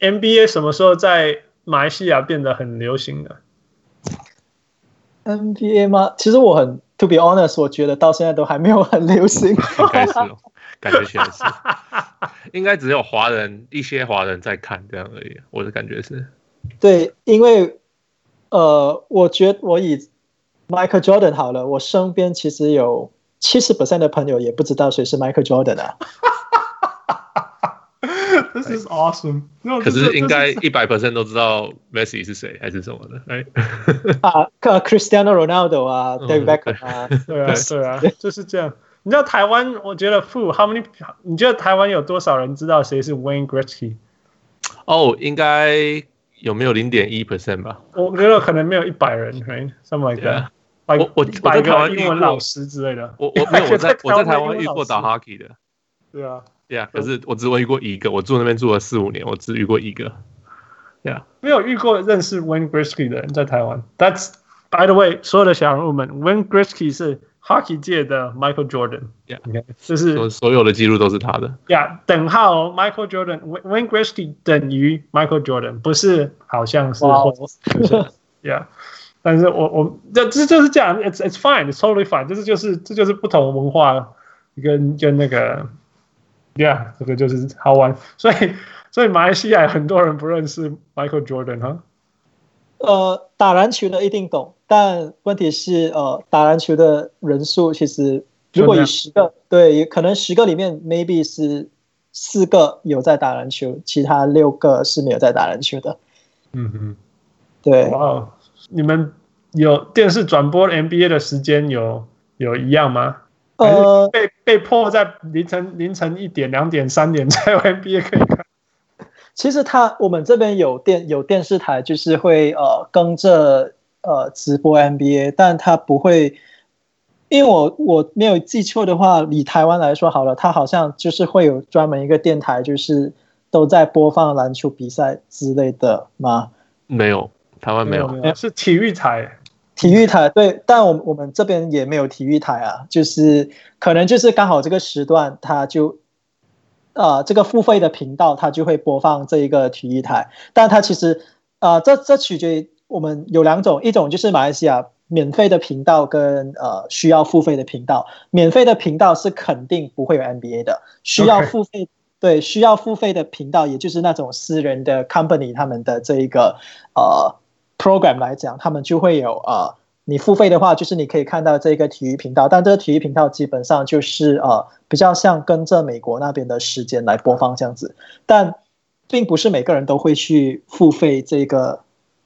NBA 什么时候在马来西亚变得很流行的？NBA 吗？其实我很 To be honest，我觉得到现在都还没有很流行。应该是感觉确实，应该只有华人一些华人在看这样而已。我的感觉是，对，因为呃，我觉得我以 Michael Jordan 好了，我身边其实有七十 percent 的朋友也不知道谁是 Michael Jordan 啊。This is awesome。可是应该一百 percent 都知道 Messi 是谁还是什么的？哎，啊，Cristiano Ronaldo 啊，David Beckham 啊，对啊，对啊，就是这样。你知道台湾？我觉得 Fu，How many？你觉得台湾有多少人知道谁是 Wayne Gretzky？哦，应该有没有零点一 percent 吧？我觉得可能没有一百人，right？Something like that。我我我在台湾英文老师之类的。我我没有我在我在台湾遇过打 hockey 的。对啊。 对啊，可是我只遇过一个，我住那边住了四五年，我只遇过一个。对啊，没有遇过认识 Wayne Gretzky 的人在台湾。That's by the way，所有的小人物们，Wayne Gretzky 是 hockey 界的 Michael Jordan。Yeah，就是所有的记录都是他的。Yeah，等号 Michael Jordan，Wayne Gretzky 等于 Michael Jordan，不是好像是。Yeah，但是我我这这就是这样，It's it's fine，it's totally fine，这是就是这就是不同文化跟跟那个。Yeah，这个就是好玩，所以所以马来西亚很多人不认识 Michael Jordan 哈。呃，打篮球的一定懂，但问题是，呃，打篮球的人数其实如果以十个，对，可能十个里面 maybe 是四个有在打篮球，其他六个是没有在打篮球的。嗯哼，对。哇，你们有电视转播 NBA 的时间有有一样吗？呃，被被迫在凌晨凌晨一点、两点、三点才有 NBA 可以看。其实他我们这边有电有电视台，就是会呃跟着呃直播 NBA，但他不会，因为我我没有记错的话，以台湾来说好了，他好像就是会有专门一个电台，就是都在播放篮球比赛之类的吗？没有，台湾没有，没有，是体育台。体育台对，但我我们这边也没有体育台啊，就是可能就是刚好这个时段，它就，呃，这个付费的频道它就会播放这一个体育台，但它其实，呃，这这取决于我们有两种，一种就是马来西亚免费的频道跟呃需要付费的频道，免费的频道是肯定不会有 NBA 的，需要付费对，需要付费的频道，也就是那种私人的 company 他们的这一个呃。Program 来讲，他们就会有呃，你付费的话，就是你可以看到这个体育频道，但这个体育频道基本上就是呃，比较像跟着美国那边的时间来播放这样子，但并不是每个人都会去付费这个，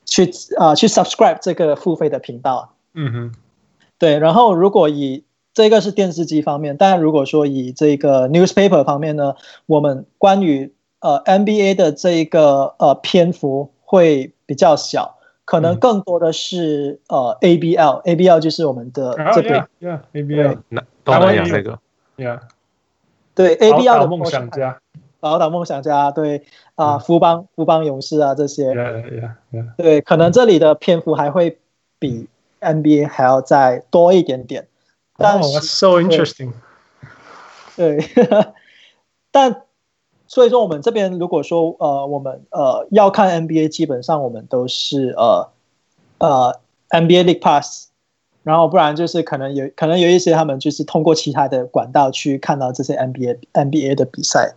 去啊、呃、去 subscribe 这个付费的频道。嗯哼，对。然后如果以这个是电视机方面，但如果说以这个 newspaper 方面呢，我们关于呃 NBA 的这一个呃篇幅会比较小。可能更多的是呃 ABL，ABL 就是我们的这边，Yeah，ABL，那东南亚这个，Yeah，对 ABL 的梦想家，宝岛梦想家，对啊，福邦福邦勇士啊这些。对，可能这里的篇幅还会比 NBA 还要再多一点点，但是 so interesting，对，但。所以说，我们这边如果说呃，我们呃要看 NBA，基本上我们都是呃呃 NBA League Pass，然后不然就是可能有可能有一些他们就是通过其他的管道去看到这些 NBA NBA 的比赛。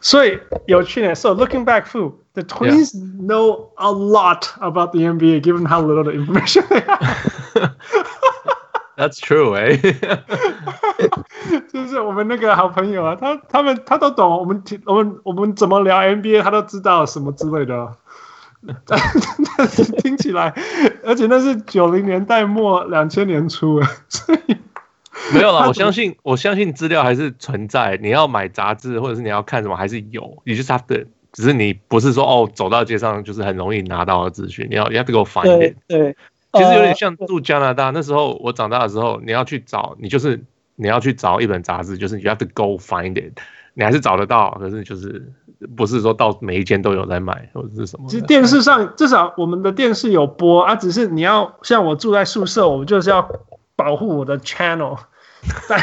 所以有趣呢。So looking back, Fu, the Twins yeah. know a lot about the NBA, given how little the information they have. That's true，哎，就是我们那个好朋友啊，他他们他都懂我们听我们我们怎么聊 NBA，他都知道什么之类的。但 但是听起来，而且那是九零年代末两千年初，所以 没有啦。我相信我相信资料还是存在。你要买杂志或者是你要看什么，还是有。你就是他的，只是你不是说哦，走到街上就是很容易拿到的资讯。你要你要给我翻一点。对。其实有点像住加拿大那时候，我长大的时候，你要去找，你就是你要去找一本杂志，就是你要 to go find it，你还是找得到，可是就是不是说到每一间都有在卖或者是什么。其实电视上至少我们的电视有播啊，只是你要像我住在宿舍，我们就是要保护我的 channel，但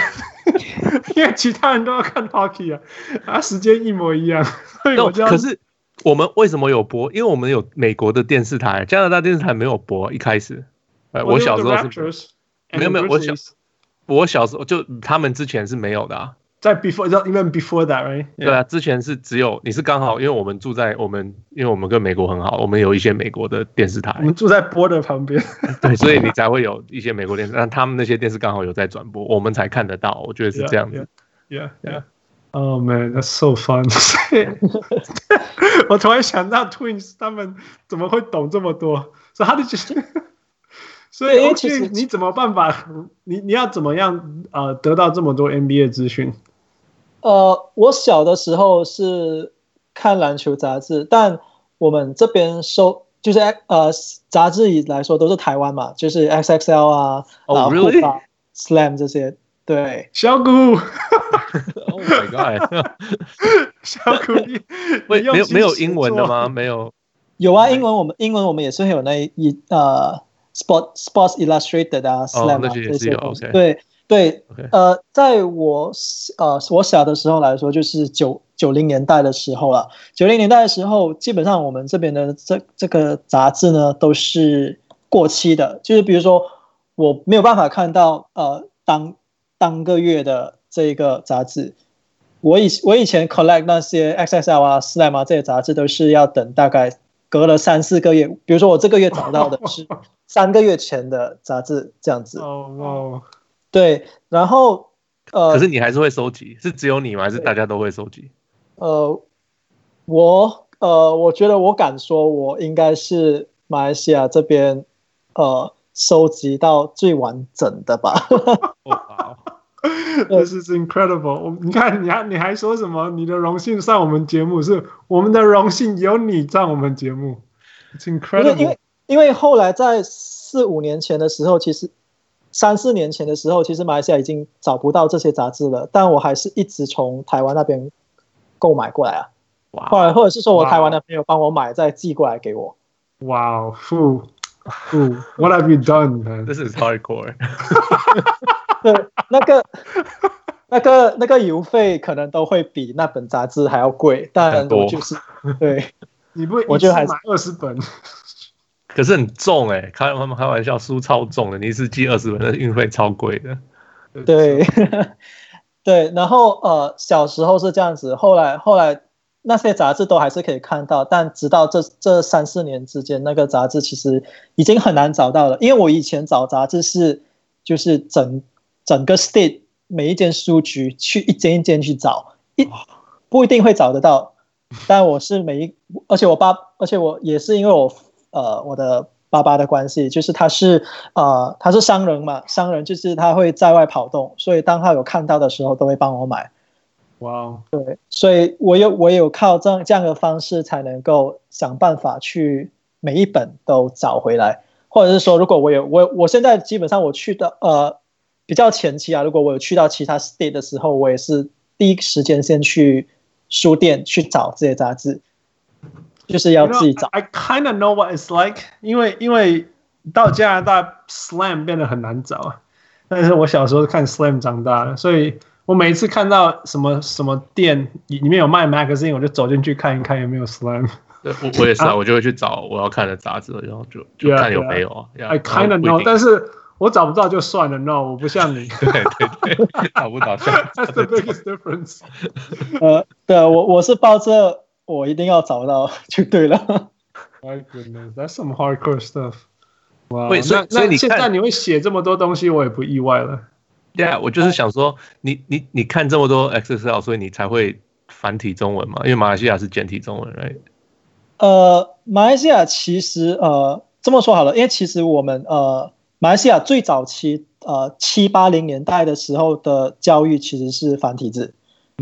因为其他人都要看 hockey 啊，啊时间一模一样，所以我就要可是。我们为什么有播？因为我们有美国的电视台，加拿大电视台没有播。一开始，呃，我小时候是没有没有，我小我小时候就他们之前是没有的啊。在 before even before that，right？对啊，之前是只有你是刚好，因为我们住在我们，因为我们跟美国很好，我们有一些美国的电视台。我们住在波的旁边，对，所以你才会有一些美国电视，但他们那些电视刚好有在转播，我们才看得到。我觉得是这样子。Yeah，yeah，yeah。Oh man, that's so fun！我突然想到 Twins 他们怎么会懂这么多？所以他就觉得，所以其实你怎么办法？你你要怎么样呃得到这么多 NBA 资讯？呃，我小的时候是看篮球杂志，但我们这边收就是呃杂志来说都是台湾嘛，就是 XXL 啊，Oh really? Slam 这些。对，小谷 Oh my God，小谷，你没有没有英文的吗？没有，有啊，英文我们英文我们也是会有那一呃，Sport Sports Illustrated 啊，Slam 啊这些东西。对对，呃，在我呃我小的时候来说，就是九九零年代的时候了。九零年代的时候，基本上我们这边的这这个杂志呢都是过期的，就是比如说我没有办法看到呃当。当个月的这一个杂志，我以我以前 collect 那些 XXL 啊、Slam 啊这些杂志，都是要等大概隔了三四个月。比如说我这个月找到的是 三个月前的杂志，这样子。哦哦，对，然后呃，可是你还是会收集，是只有你吗？还是大家都会收集？呃，我呃，我觉得我敢说，我应该是马来西亚这边呃收集到最完整的吧。This is incredible！我你看，你还你还说什么？你的荣幸上我们节目，是我们的荣幸有你上我们节目。It's incredible！因为因为后来在四五年前的时候，其实三四年前的时候，其实马来西亚已经找不到这些杂志了。但我还是一直从台湾那边购买过来啊。哇！或者或者是说我台湾的朋友帮我买，再寄过来给我。哇哦！Who？Who？What have you done？This is hardcore。对，那个、那个、那个邮费可能都会比那本杂志还要贵，但我就是对，你不会，我觉得还是买二十本，可是很重哎、欸，开他们开玩笑，书超重的，你一次寄二十本，那运费超贵的。对，对，然后呃，小时候是这样子，后来后来那些杂志都还是可以看到，但直到这这三四年之间，那个杂志其实已经很难找到了，因为我以前找杂志是就是整。整个 state 每一间书局去一间一间去找，一不一定会找得到。但我是每一，而且我爸，而且我也是因为我呃我的爸爸的关系，就是他是呃他是商人嘛，商人就是他会在外跑动，所以当他有看到的时候，都会帮我买。哇 Wow，对，所以我有我有靠这样这样的方式才能够想办法去每一本都找回来，或者是说，如果我有我我现在基本上我去的呃。比较前期啊，如果我有去到其他 state 的时候，我也是第一时间先去书店去找这些杂志，就是要自己找。You know, I kind of know what it's like，因为因为到加拿大 Slam 变得很难找啊，但是我小时候看 Slam 长大的，所以我每一次看到什么什么店里面有卖 magazine，我就走进去看一看有没有 Slam。对，我我也是啊，我就会去找我要看的杂志，然后就就看有没有啊。Yeah, yeah. I kind of know，但是。我找不到就算了，no，我不像你，对对对，找不到，That's the biggest difference。呃，对，我我是抱着我一定要找到就对了。My goodness, that's some hardcore stuff。哇，所以所以你现在你会写这么多东西，我也不意外了。对啊，我就是想说，你你你看这么多 XXL，所以你才会繁体中文嘛？因为马来西亚是简体中文，right？呃，马来西亚其实呃这么说好了，因为其实我们呃。马来西亚最早期，呃，七八零年代的时候的教育其实是繁体字，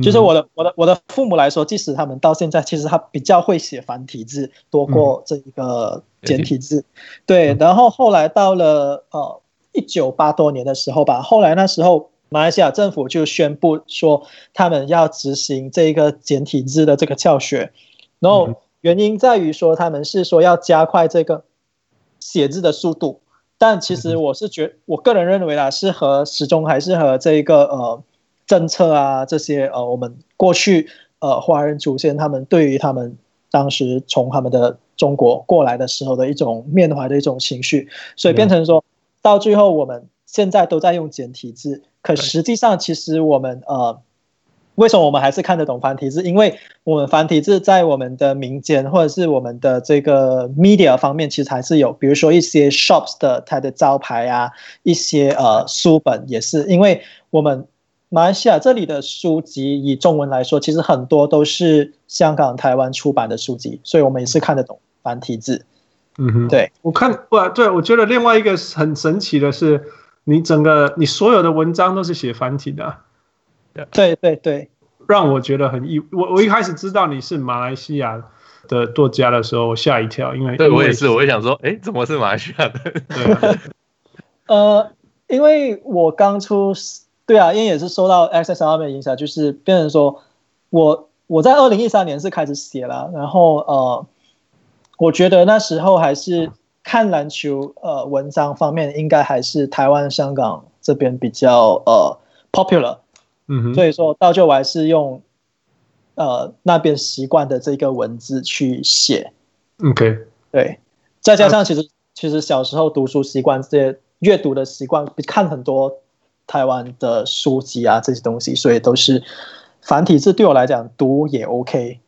就是我的我的我的父母来说，即使他们到现在，其实他比较会写繁体字多过这一个简体字，对。然后后来到了呃一九八多年的时候吧，后来那时候马来西亚政府就宣布说，他们要执行这一个简体字的这个教学，然后原因在于说，他们是说要加快这个写字的速度。但其实我是觉，我个人认为啦，是和始终还是和这一个呃政策啊这些呃我们过去呃华人祖先他们对于他们当时从他们的中国过来的时候的一种缅怀的一种情绪，所以变成说到最后我们现在都在用简体字，可实际上其实我们呃。为什么我们还是看得懂繁体字？因为我们繁体字在我们的民间或者是我们的这个 media 方面，其实还是有，比如说一些 shops 的它的招牌啊，一些呃书本也是，因为我们马来西亚这里的书籍以中文来说，其实很多都是香港、台湾出版的书籍，所以我们也是看得懂繁体字。嗯哼，对，我看哇，对，我觉得另外一个很神奇的是，你整个你所有的文章都是写繁体的。对对对，让我觉得很意。我我一开始知道你是马来西亚的作家的时候，我吓一跳，因为对我也是，我也想说，哎，怎么是马来西亚的？对、啊，呃，因为我刚出，对啊，因为也是受到面的影响，就是变成说我我在二零一三年是开始写了，然后呃，我觉得那时候还是看篮球呃文章方面，应该还是台湾、香港这边比较呃 popular。嗯哼，所以说到最后我还是用，呃，那边习惯的这个文字去写。OK，对，再加上其实、uh, 其实小时候读书习惯这些阅读的习惯，看很多台湾的书籍啊这些东西，所以都是繁体字对我来讲读也 OK。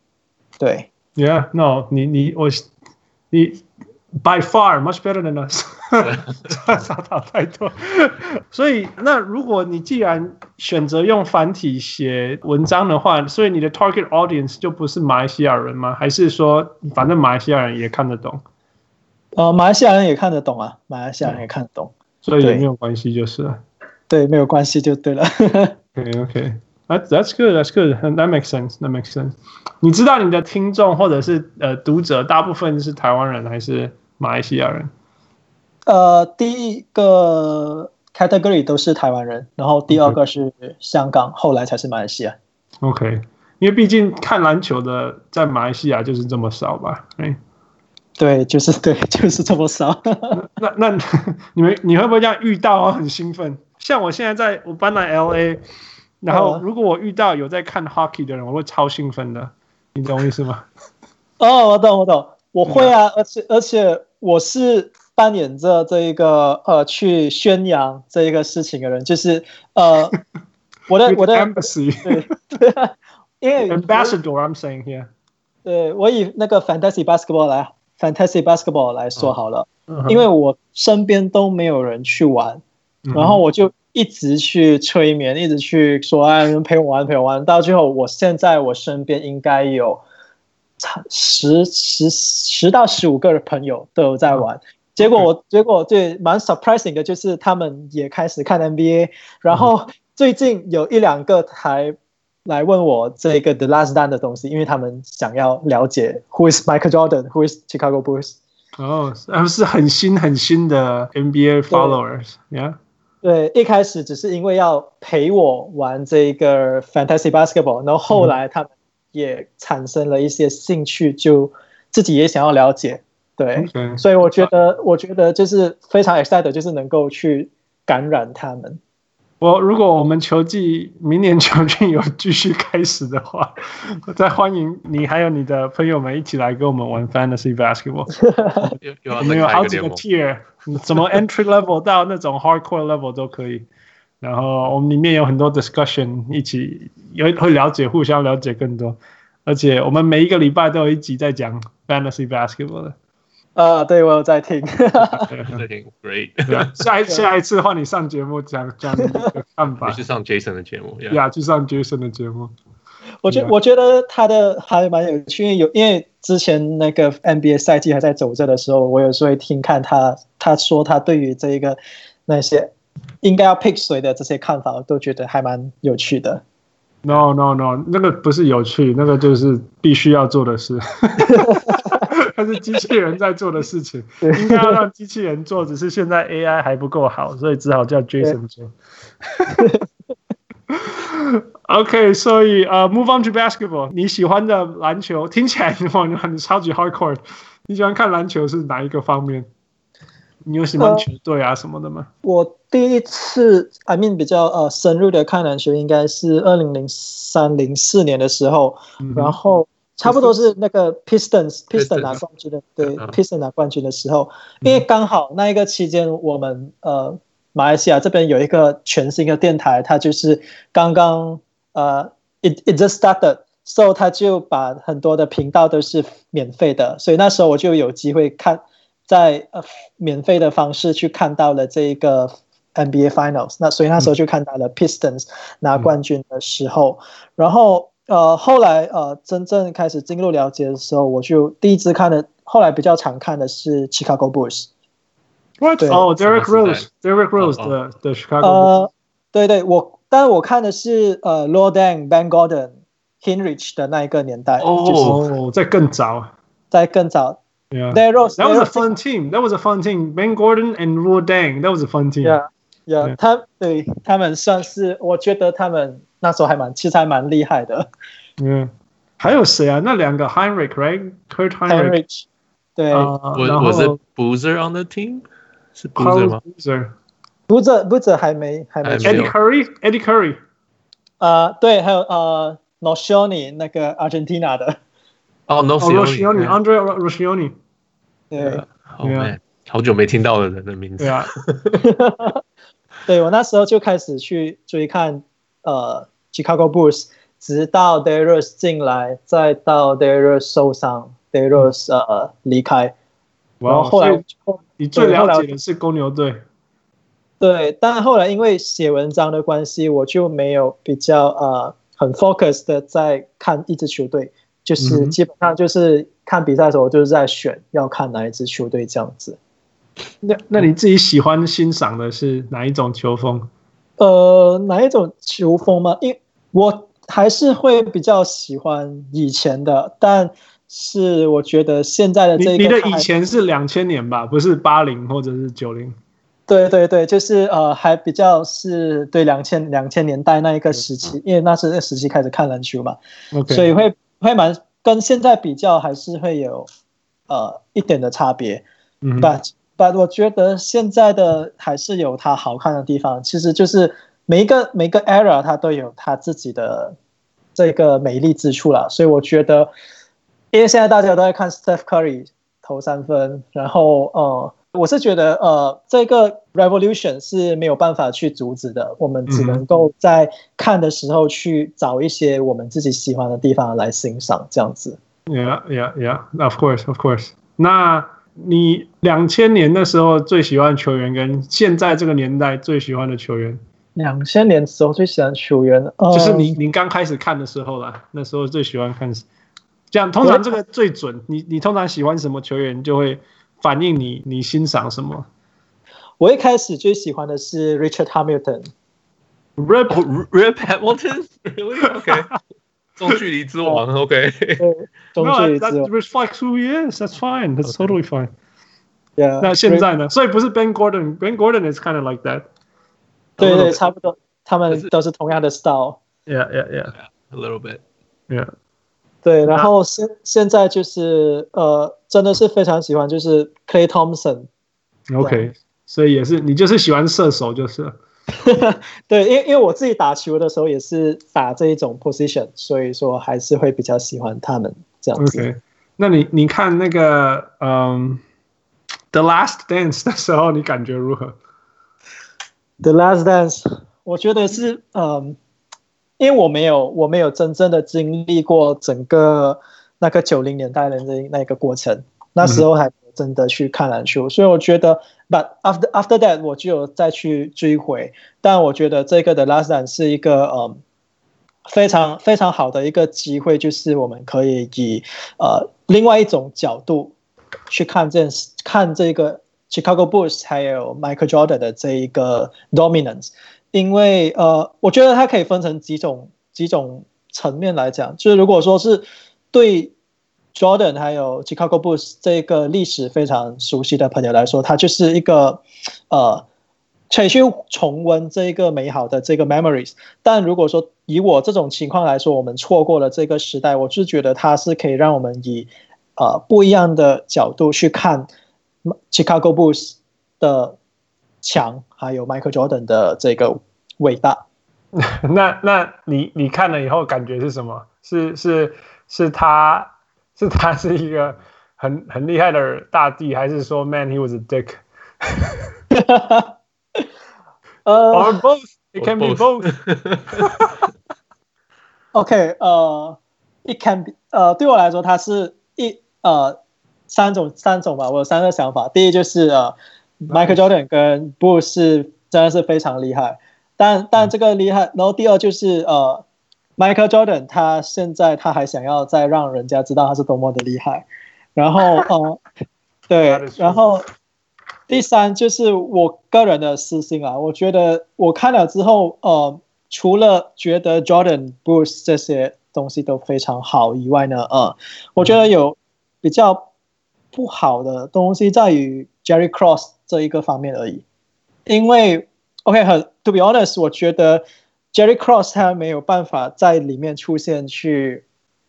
对，Yeah，No，你你我你。By far much better than us，差差太多。所以，那如果你既然选择用繁体写文章的话，所以你的 target audience 就不是马来西亚人吗？还是说，反正马来西亚人也看得懂？呃，马来西亚人也看得懂啊，马来西亚人也看得懂，所以也没有关系，就是了。对，没有关系就对了。OK OK。That, that's good. That's good. That makes sense. That makes sense. 你知道你的听众或者是呃读者大部分是台湾人还是马来西亚人？呃，第一个 category 都是台湾人，然后第二个是香港.后来才是马来西亚。OK，因为毕竟看篮球的在马来西亚就是这么少吧？哎，对，就是对，就是这么少。那那你们你会不会这样遇到很兴奋？像我现在在我搬来 LA。然后，如果我遇到有在看 hockey 的人，我会超兴奋的，你懂我意思吗？哦，我懂，我懂，我会啊，而且而且我是扮演着这一个呃去宣扬这一个事情的人，就是呃 我的我的 embassy，对，因为 ambassador，I'm saying here，对，我以那个 fantasy basketball 来 fantasy basketball 来说好了，因为我身边都没有人去玩，然后我就。一直去催眠，一直去说，哎，陪我玩，陪我玩。到最后，我现在我身边应该有十十十到十五个朋友都有在玩。结果我结果对蛮 surprising 的，就是他们也开始看 NBA。然后最近有一两个还来问我这个 The Last Dance 的东西，因为他们想要了解 Who is Michael Jordan，Who is Chicago Bulls。哦，他们是很新很新的 NBA followers，yeah。对，一开始只是因为要陪我玩这个 fantasy basketball，然后后来他们也产生了一些兴趣，就自己也想要了解。对，Okay. 所以我觉得，我觉得就是非常 excited，就是能够去感染他们。我如果我们球季明年球季有继续开始的话，我再欢迎你还有你的朋友们一起来跟我们玩 fantasy basketball。我们有好几个 tier，什么 entry level 到 那种 hardcore level 都可以。然后我们里面有很多 discussion，一起有会了解，互相了解更多。而且我们每一个礼拜都有一集在讲 fantasy basketball 的。啊，对，我有在听，在听，Great。下一下一次换你上节目讲讲你的看法。你是上 Jason 的节目，呀，去上 Jason 的节目。我觉我觉得他的还蛮有趣，因为有因为之前那个 NBA 赛季还在走着的时候，我有时候会听看他他说他对于这一个那些应该要 pick 谁的这些看法，我都觉得还蛮有趣的。No No No，那个不是有趣，那个就是必须要做的事。它是机器人在做的事情，应该要让机器人做，只是现在 AI 还不够好，所以只好叫 Jason 做。OK，所以呃、uh,，Move on to basketball。你喜欢的篮球听起来哇，你超级 hardcore。你喜欢看篮球是哪一个方面？你有喜欢球队啊什么的吗？呃、我第一次，I mean 比较呃深入的看篮球，应该是二零零三零四年的时候，嗯、然后。差不多是那个 Pistons Pistons 拿冠军的，对 Pistons 拿冠军的时候，因为刚好那一个期间，我们呃马来西亚这边有一个全新的电台，它就是刚刚呃 it it just started，so 他就把很多的频道都是免费的，所以那时候我就有机会看，在呃免费的方式去看到了这一个 NBA Finals，那所以那时候就看到了 Pistons 拿冠军的时候，然后呃后来呃真正开始进入了解的时候，我就第一支看的，后来比较常看的是 Chicago Bulls。What？哦，Derrick Rose，Derrick Rose 的的 Chicago。呃，对对，我，但我看的是呃，Lordang，Ben Gordon、Hinrich 的那一个年代，哦，就是在更早，在更早。Yeah, Derrick Rose, that was a fun team. That was a fun team. Ben Gordon and Luol Deng, that was a fun team. Yeah, yeah. 他对他们算是，我觉得他们那时候还蛮，其实还蛮厉害的。嗯，还有谁啊？那两个 Heinrich right? Kurt Heinrich，对，我我是 Boozer on the team，是 Boozer 吗？Boozer Boozer 还没还没。Eddie Curry，Eddie Curry。呃，对，还有呃 Nocioni 那个 Argentina 的。哦，Nocioni，Andre Nocioni。对，好，man，好久没听到的人的名字。对啊。对，我那时候就开始去追看呃 Chicago Bulls，直到 Rose 进来，再到 Rose 受伤。Rose 呃离开，然后后来你最了解的是公牛队，对，但后来因为写文章的关系，我就没有比较呃很 focus 的在看一支球队，就是基本上就是看比赛的时候，我就是在选要看哪一支球队这样子。那那你自己喜欢欣赏的是哪一种球风？呃，哪一种球风吗？因为我还是会比较喜欢以前的，但。是，我觉得现在的这个你，你的以前是两千年吧，不是八零或者是九零。对对对，就是呃，还比较是对两千两千年代那一个时期，因为那是那时期开始看篮球嘛，Okay. 所以会会蛮跟现在比较，还是会有呃一点的差别。嗯，but but 我觉得现在的还是有它好看的地方，其实就是每一个每一个 era 它都有它自己的这个美丽之处啦，所以我觉得。因为现在大家都在看 Steph Curry 投三分，然后呃，我是觉得呃，这个 revolution 是没有办法去阻止的，我们只能够在看的时候去找一些我们自己喜欢的地方来欣赏，这样子。Yeah, yeah, yeah. Of course, of course. 那你两千年的时候最喜欢球员，跟现在这个年代最喜欢的球员？两千年时候最喜欢球员，呃、就是你你刚开始看的时候啦，那时候最喜欢看。这样通常这个最准。你你通常喜欢什么球员，就会反映你你欣赏什么。我一开始最喜欢的是 Richard Hamilton。Rip Rip Hamilton，really？OK。中距离之王，OK。中距离之王。That reflects who he is. That's fine. That's totally fine. Yeah。那现在呢？所以不是 Ben Gordon。Ben Gordon is kind of like that。对对，差不多。他们都是同样的 style。Yeah, yeah, yeah. A little bit. Yeah. 对，然后现现在就是呃，真的是非常喜欢，就是 Klay Thompson。OK，所以也是你就是喜欢射手，就是。 对，因为因为我自己打球的时候也是打这一种 position，所以说还是会比较喜欢他们这样子。那你你看那个嗯，《The Last Dance》的时候，你感觉如何？《The Last Dance》，我觉得是嗯。因为我没有，我没有真正的经历过整个那个九零年代的那那个过程，那时候还真的去看篮球，所以我觉得，but after after that 我就有再去追回，但我觉得这个的 Lastan 是一个嗯非常非常好的一个机会，就是我们可以以呃另外一种角度去看这看这个 Chicago Bulls 还有 Michael Jordan 的这一个 dominance。因为呃，我觉得它可以分成几种几种层面来讲，就是如果说是对 Jordan 还有 Chicago Bulls 这个历史非常熟悉的朋友来说，它就是一个呃可以去重温这一个美好的这个 memories。但如果说以我这种情况来说，我们错过了这个时代，我就觉得它是可以让我们以呃不一样的角度去看 Chicago Bulls 的。强，还有 Michael Jordan 的这个伟大。那那你你看了以后感觉是什么？是是是他是他是一个很很厉害的大帝，还是说 Man he was a dick？呃、uh,，or both，it can be both。OK，呃、uh,，it can be，呃、uh,，对我来说，它是一呃三种三种吧，我有三个想法。第一就是呃。Michael Jordan 跟 Boos 是真的是非常厉害。但但这个厉害，然后第二就是呃，Michael Jordan 他现在他还想要再让人家知道他是多么的厉害，然后呃，对，然后第三就是我个人的私心啊，我觉得我看了之后，呃，除了觉得 Jordan Bruce 这些东西都非常好以外呢，呃，我觉得有比较不好的东西在于 Jerry Cross 这一个方面而已，因为。OK，很 To be honest，我觉得 Jerry Cross 他没有办法在里面出现去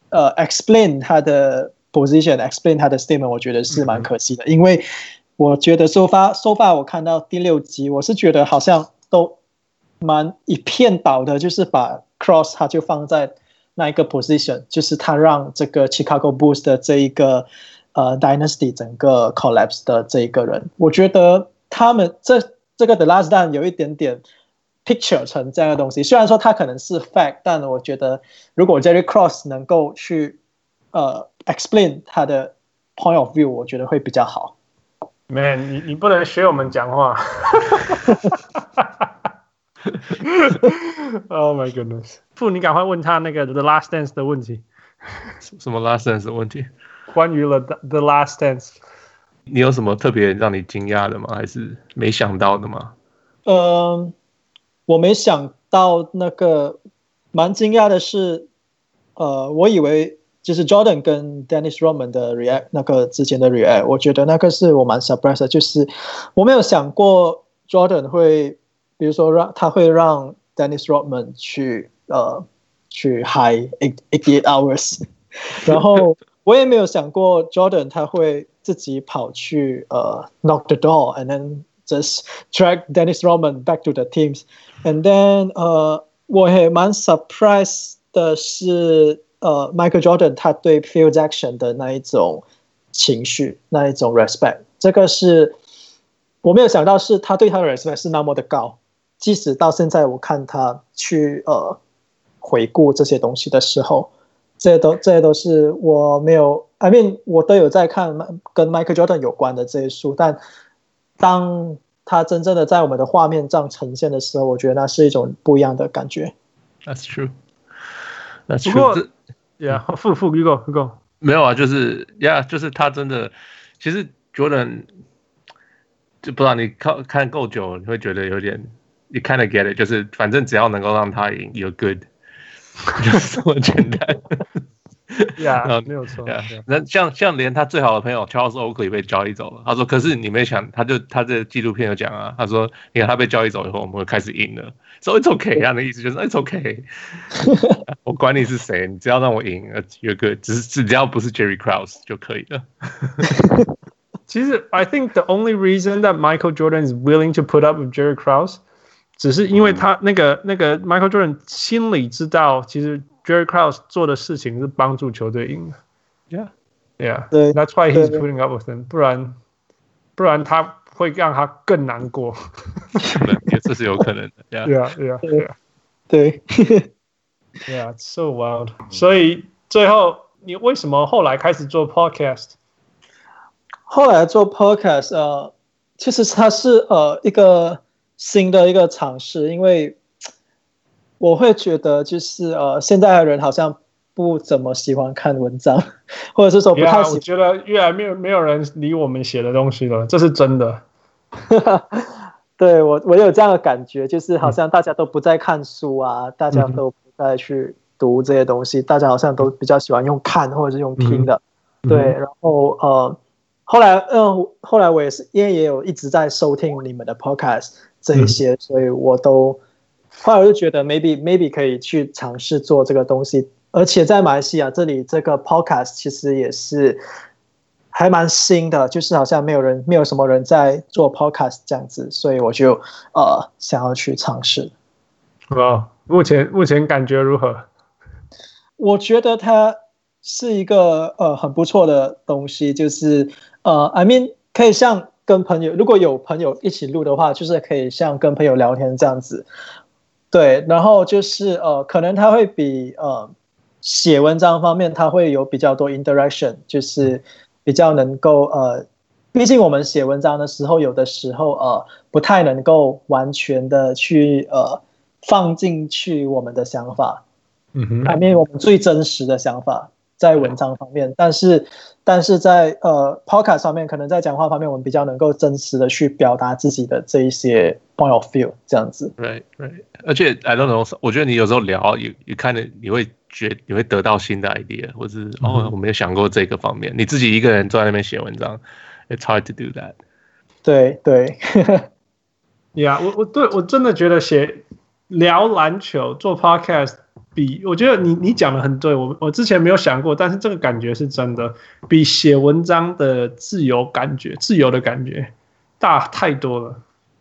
呃 explain 他的 position，explain 他的 statement，我觉得是蛮可惜的。因为我觉得 so far so far 我看到第六集，我是觉得好像都蛮一片倒的，就是把 Cross 他就放在那一个 position，就是他让这个 Chicago Bulls 的这一个呃 dynasty 整个 collapse 的这一个人，我觉得他们这。这个 The Last Dance 有一点点 picture 成这样的东西，虽然说它可能是 fact，但我觉得如果 Jerry Cross 能够去呃 explain 他的 point of view，我觉得会比较好。Man，你你不能学我们讲话。Oh my goodness！傅，你赶快问他那个 The Last Dance 的问题。什么 Last Dance 的问题？关于了 The Last Dance。你有什么特别让你惊讶的吗？还是没想到的吗？嗯、呃，我没想到那个蛮惊讶的是，呃，我以为就是 Jordan 跟 Dennis Rodman 的 react 那个之前的 react，我觉得那个是我蛮 surprise 的，就是我没有想过 Jordan 会，比如说让他会让 Dennis Rodman 去呃去 high eighty eight hours，然后我也没有想过 Jordan 他会。自己跑去呃、knock the door and then just drag Dennis Roman back to the teams and then、uh, 我也蛮 surprise 的是呃、uh, Michael Jordan 他对 Phil Jackson 的那一种情绪那一种 respect 这个是我没有想到是他对他的 respect 是那么的高，即使到现在我看他去呃、回顾这些东西的时候，这些都这些都是我没有。I mean，我都有在看跟 Michael Jordan 有关的这些书，但当它真正的在我们的画面上呈现的时候，我觉得那是一种不一样的感觉。That's true. That's true. Yeah，复复一个一个没有啊，就是呀，yeah, 就是他真的，其实 Jordan 就不知道你看看够久，你会觉得有点，你 kind of get it，就是反正只要能够让他赢，you're good，就是这么简单。呀、yeah, 没有错。那像像连他最好的朋友 Charles Oakley 被交易走了，他说：“可是你没想，他就他这纪录片有讲啊，他说你看他被交易走以后，我们会开始赢了。所以 it's OK，这样的意思就是 it's OK，我管你是谁，你只要让我赢，you're good，只是只只要不是 Jerry Krause 就可以了。其实 I think the only reason that Michael Jordan is willing to put up with Jerry Krause， 只是因为他那个、嗯、那个 Michael Jordan 心里知道，其实。Jerry Krause 做的事情是帮助球队赢的，Yeah，Yeah，That's why he's putting up with them。不然，不然他会让他更难过。可这是有可能的，Yeah，Yeah，Yeah，对，Yeah，So wild。所以最后，你为什么后来开始做 Podcast？后来做 Podcast，呃，其实它是呃一个新的一个尝试，因为。我会觉得就是呃，现在的人好像不怎么喜欢看文章，或者是说不太喜欢。Yeah, 我觉得越来越没有没有人理我们写的东西了，这是真的。对我我有这样的感觉，就是好像大家都不再看书啊，嗯、大家都不再去读这些东西，嗯、大家好像都比较喜欢用看或者是用听的。嗯、对，然后呃，后来嗯、呃，后来我也是因为也有一直在收听你们的 podcast 这一些，嗯、所以我都。后来我就觉得 maybe maybe 可以去尝试做这个东西，而且在马来西亚这里这个 podcast 其实也是还蛮新的，就是好像没有人没有什么人在做 podcast 这样子，所以我就呃想要去尝试。哦，目前目前感觉如何？我觉得它是一个呃很不错的东西，就是呃 I mean 可以像跟朋友如果有朋友一起录的话，就是可以像跟朋友聊天这样子。对，然后就是呃，可能他会比呃写文章方面，他会有比较多 interaction，就是比较能够呃毕竟我们写文章的时候，有的时候呃不太能够完全的去呃放进去我们的想法，嗯哼，里面我们最真实的想法在文章方面，但是但是在呃 podcast 上面，可能在讲话方面，我们比较能够真实的去表达自己的这一些 point of view 这样子。Right, right。而且 I don't know，我觉得你有时候聊，也也看着你会觉你会得到新的 idea，或是、嗯、哦我没有想过这个方面，你自己一个人坐在那边写文章。It's hard to do that 对。对 对，呀，我我对我真的觉得写聊篮球做 podcast 比我觉得你你讲的很对，我我之前没有想过，但是这个感觉是真的，比写文章的自由感觉、自由的感觉大太多了。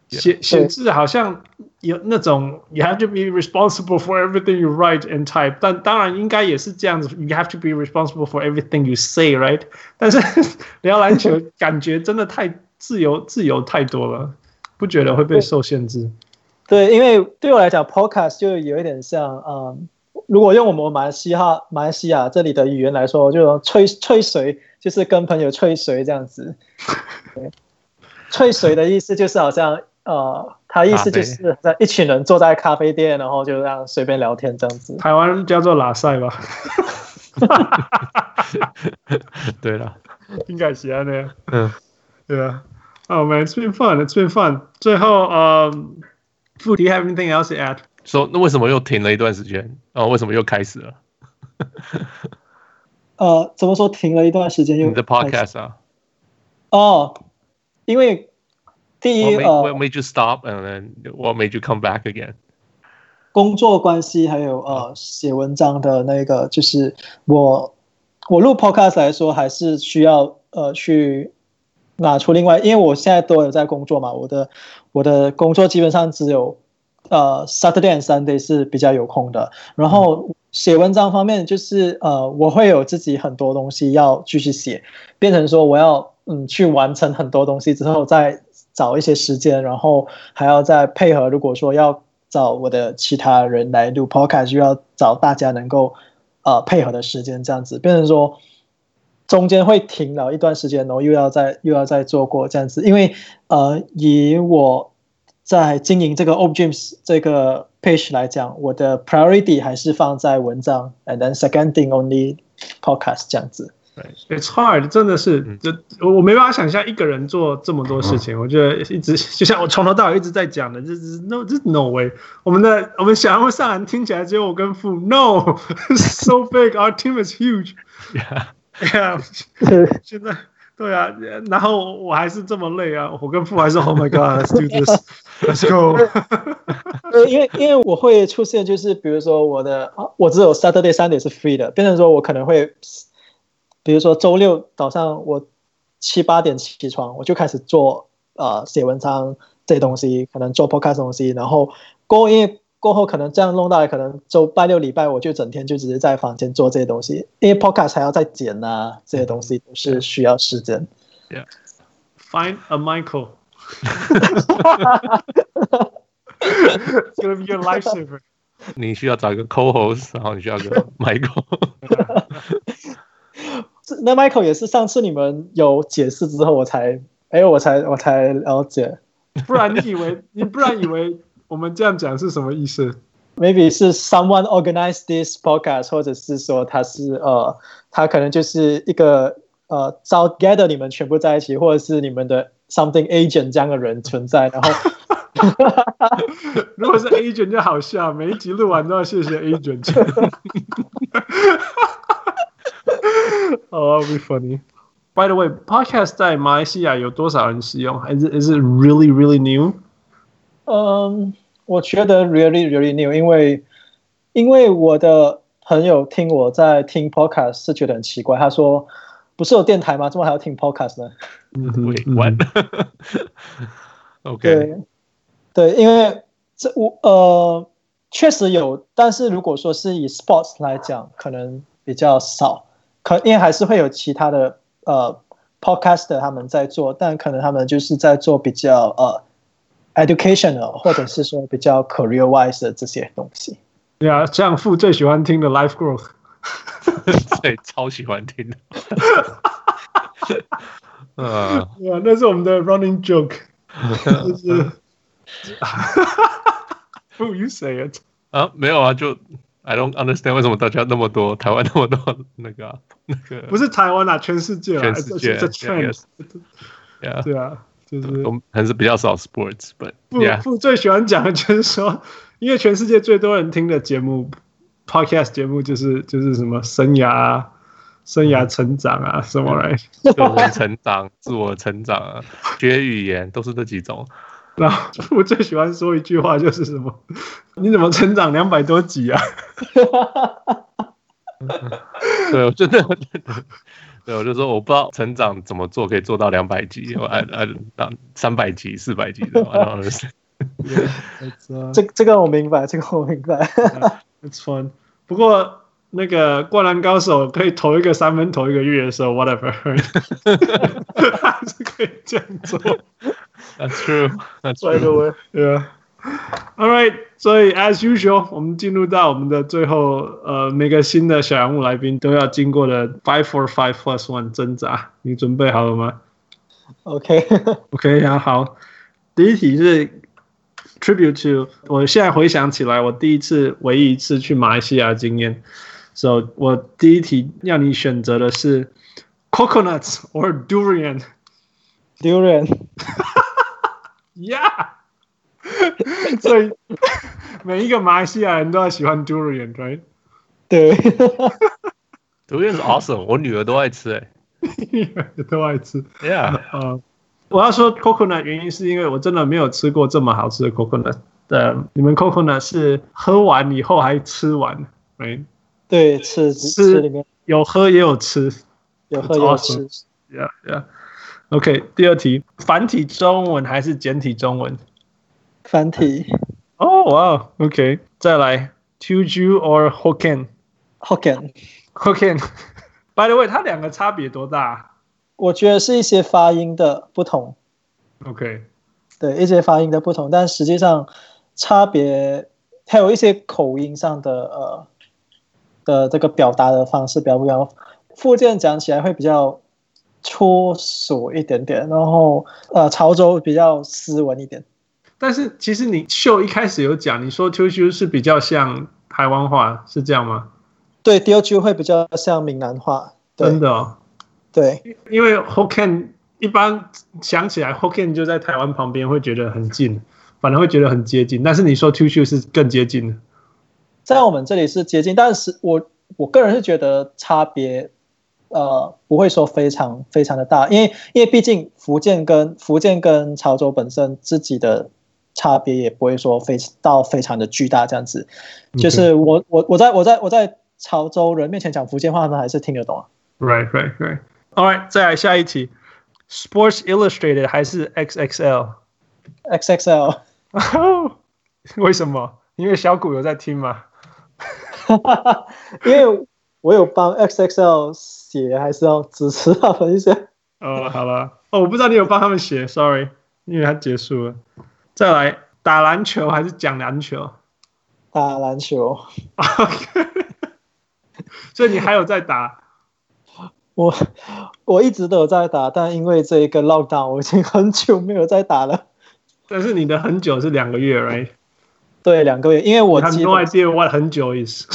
写写字好像有那种 you have to be responsible for everything you write and type，但当然应该也是这样子，you have to be responsible for everything you say，right？但是聊篮球感觉真的太自由，自由太多了，不觉得会被受限制？对，因为对我来讲，podcast 就有一点像，嗯，如果用我们马来西亚马来西亚这里的语言来说，就吹吹水，就是跟朋友吹水这样子。对，吹水的意思就是好像。呃，他意思就是在一群人坐在咖啡店，然后就这样随便聊天这样子。台湾叫做拉塞吧。对了，应该是啊那样。嗯，对啊。Oh man, it's been fun. It's been fun. 最后，呃、um,，Do you have anything else to add? 说那为什么又停了一段时间？哦，为什么又开始了？呃，怎么说停了一段时间又？你的 podcast 啊？哦，因为。第一，呃，What made you stop and then what made you come back again？工作关系，还有呃，写文章的那个，就是我我录 podcast 来说，还是需要呃去拿出另外，因为我现在都有在工作嘛，我的我的工作基本上只有呃 Saturday and Sunday 是比较有空的，然后写文章方面，就是呃，我会有自己很多东西要继续写，变成说我要嗯去完成很多东西之后再。找一些时间，然后还要再配合。如果说要找我的其他人来录 podcast，就要找大家能够呃配合的时间，这样子变成说中间会停了一段时间，然后又要再又要再做过这样子。因为呃，以我在经营这个 Old Dreams 这个 page 来讲，我的 priority 还是放在文章，and then second thing only podcast 这样子。It's hard，真的是，就我没办法想象一个人做这么多事情。我觉得一直就像我从头到尾一直在讲的，就是 no，就是 no way。我们的我们想要上篮听起来只有我跟父，no，so big，our team is huge。Yeah，现在对啊，然后我还是这么累啊，我跟父还是 Oh my God，let's do this，let's go。因为因为我会出现，就是比如说我的我只有 Saturday Sunday 是 free 的，变成说我可能会。比如说周六早上我七八点起床，我就开始做呃写文章这些东西，可能做 podcast 东西，然后过因为过后可能这样弄到，可能周拜六礼拜我就整天就只是在房间做这些东西，因为 podcast 还要再剪啊，这些东西都是需要时间。Yeah, find a Michael. It's gonna be your lifesaver. 你需要找一个 co-host，然后你需要一个 Michael。那 Michael 也是上次你们有解释之后，我才哎，我才我才了解。不然你以为你不然以为我们这样讲是什么意思？Maybe 是 someone organized this podcast，或者是说他是呃，他可能就是一个呃招 gather 你们全部在一起，或者是你们的 something agent 这样的人存在。然后，如果是 agent 就好笑，每一集录完都要谢谢 agent。Oh, be funny. By the way, podcast 在马来西亚有多少人使用？还是 is it really really new？嗯，um, 我觉得 really really new，因为因为我的朋友听我在听 podcast 是觉得很奇怪，他说不是有电台吗？怎么还要听 podcast 呢？嗯，Wait, what? OK，对，对，因为这我呃确实有，但是如果说是以 sports 来讲，可能比较少。可因为还是会有其他的呃 podcaster 他们在做，但可能他们就是在做比较呃 educational 或者是说比较 career wise 的这些东西。对啊，像父最喜欢听的 Life Growth，对，超喜欢听的。呃，对啊，那是我们的 running joke，就是，Who you say it？啊，没有啊，就 I don't understand 为什么大家那么多台湾那么多那个、啊、那个，不是台湾啊，全世界啊，全世界这 trend，对啊，就是我们还是比较少 sports，but 不不最喜欢讲的就是说，因为全世界最多人听的节目 podcast 节目就是就是什么生涯啊。生涯成长啊，什么来？个人成长、自我成长啊，学语言都是这几种。然后我最喜欢说一句话，就是什么？你怎么成长两百多集啊？对，我真的，对，我就说我不知道成长怎么做可以做到两百集，我按按到三百集、四百集的。这这个我明白，这个我明白。It's fun，不过。那个灌篮高手可以投一个三分投一个月的时候，whatever，还是可以这样做。That's true. That's right away. Yeah. All right. 所以，as usual，我们进入到我们的最后，呃，每个新的小人物来宾都要经过的 five four five plus one 挣扎。你准备好了吗？OK. OK，好，好。第一题是 tribute to，我现在回想起来，我第一次、唯一一次去马来西亚经验。所以、so, 我第一题要你选择的是 coconuts or durian。durian。Yeah。所以每一个马来西亚人都要喜欢 durian，right？对。durian 是 awesome，我女儿都爱吃哎、欸。都爱吃。Yeah。呃，我要说 coconut 原因是因为我真的没有吃过这么好吃的 coconut。对，你们 coconut 是喝完以后还吃完，right？对，吃吃里面有喝也有吃，有喝也有吃。Yeah, yeah. OK，第二题，繁体中文还是简体中文？繁体。哦，哇，OK。再来，Teochew or Hokkien？Hokkien。Hokkien。By the way，它两个差别多大？我觉得是一些发音的不同。OK。对，一些发音的不同，但实际上差别还有一些口音上的呃。的这个表达的方式比较不一样，福建讲起来会比较粗俗一点点，然后呃潮州比较斯文一点。但是其实你秀一开始有讲，你说 Teochew 是比较像台湾话，是这样吗？对，Teochew 会比较像闽南话。真的哦？对，因为 Hokkien 一般想起来 Hokkien 就在台湾旁边，会觉得很近，反而会觉得很接近。但是你说 Teochew 是更接近的。在我们这里是接近，但是我我个人是觉得差别，呃，不会说非常非常的大，因为因为毕竟福建跟福建跟潮州本身自己的差别也不会说非到非常的巨大这样子，就是我我我在我在我在潮州人面前讲福建话，他们还是听得懂啊。Right, right, right. All right，再来下一题，Sports Illustrated 还是 XXL？XXL。为什么？因为小谷有在听吗？因为我有帮 XXL 写，还是要支持他们一下。哦，好了，哦，我不知道你有帮他们写，sorry，因为他结束了。再来，打篮球还是讲篮球？打篮球。OK。所以你还有在打？我我一直都有在打，但因为这一个 lockdown，我已经很久没有在打了。但是你的很久是两个月，right？对，两个月，因为我 have no idea what 很久 is。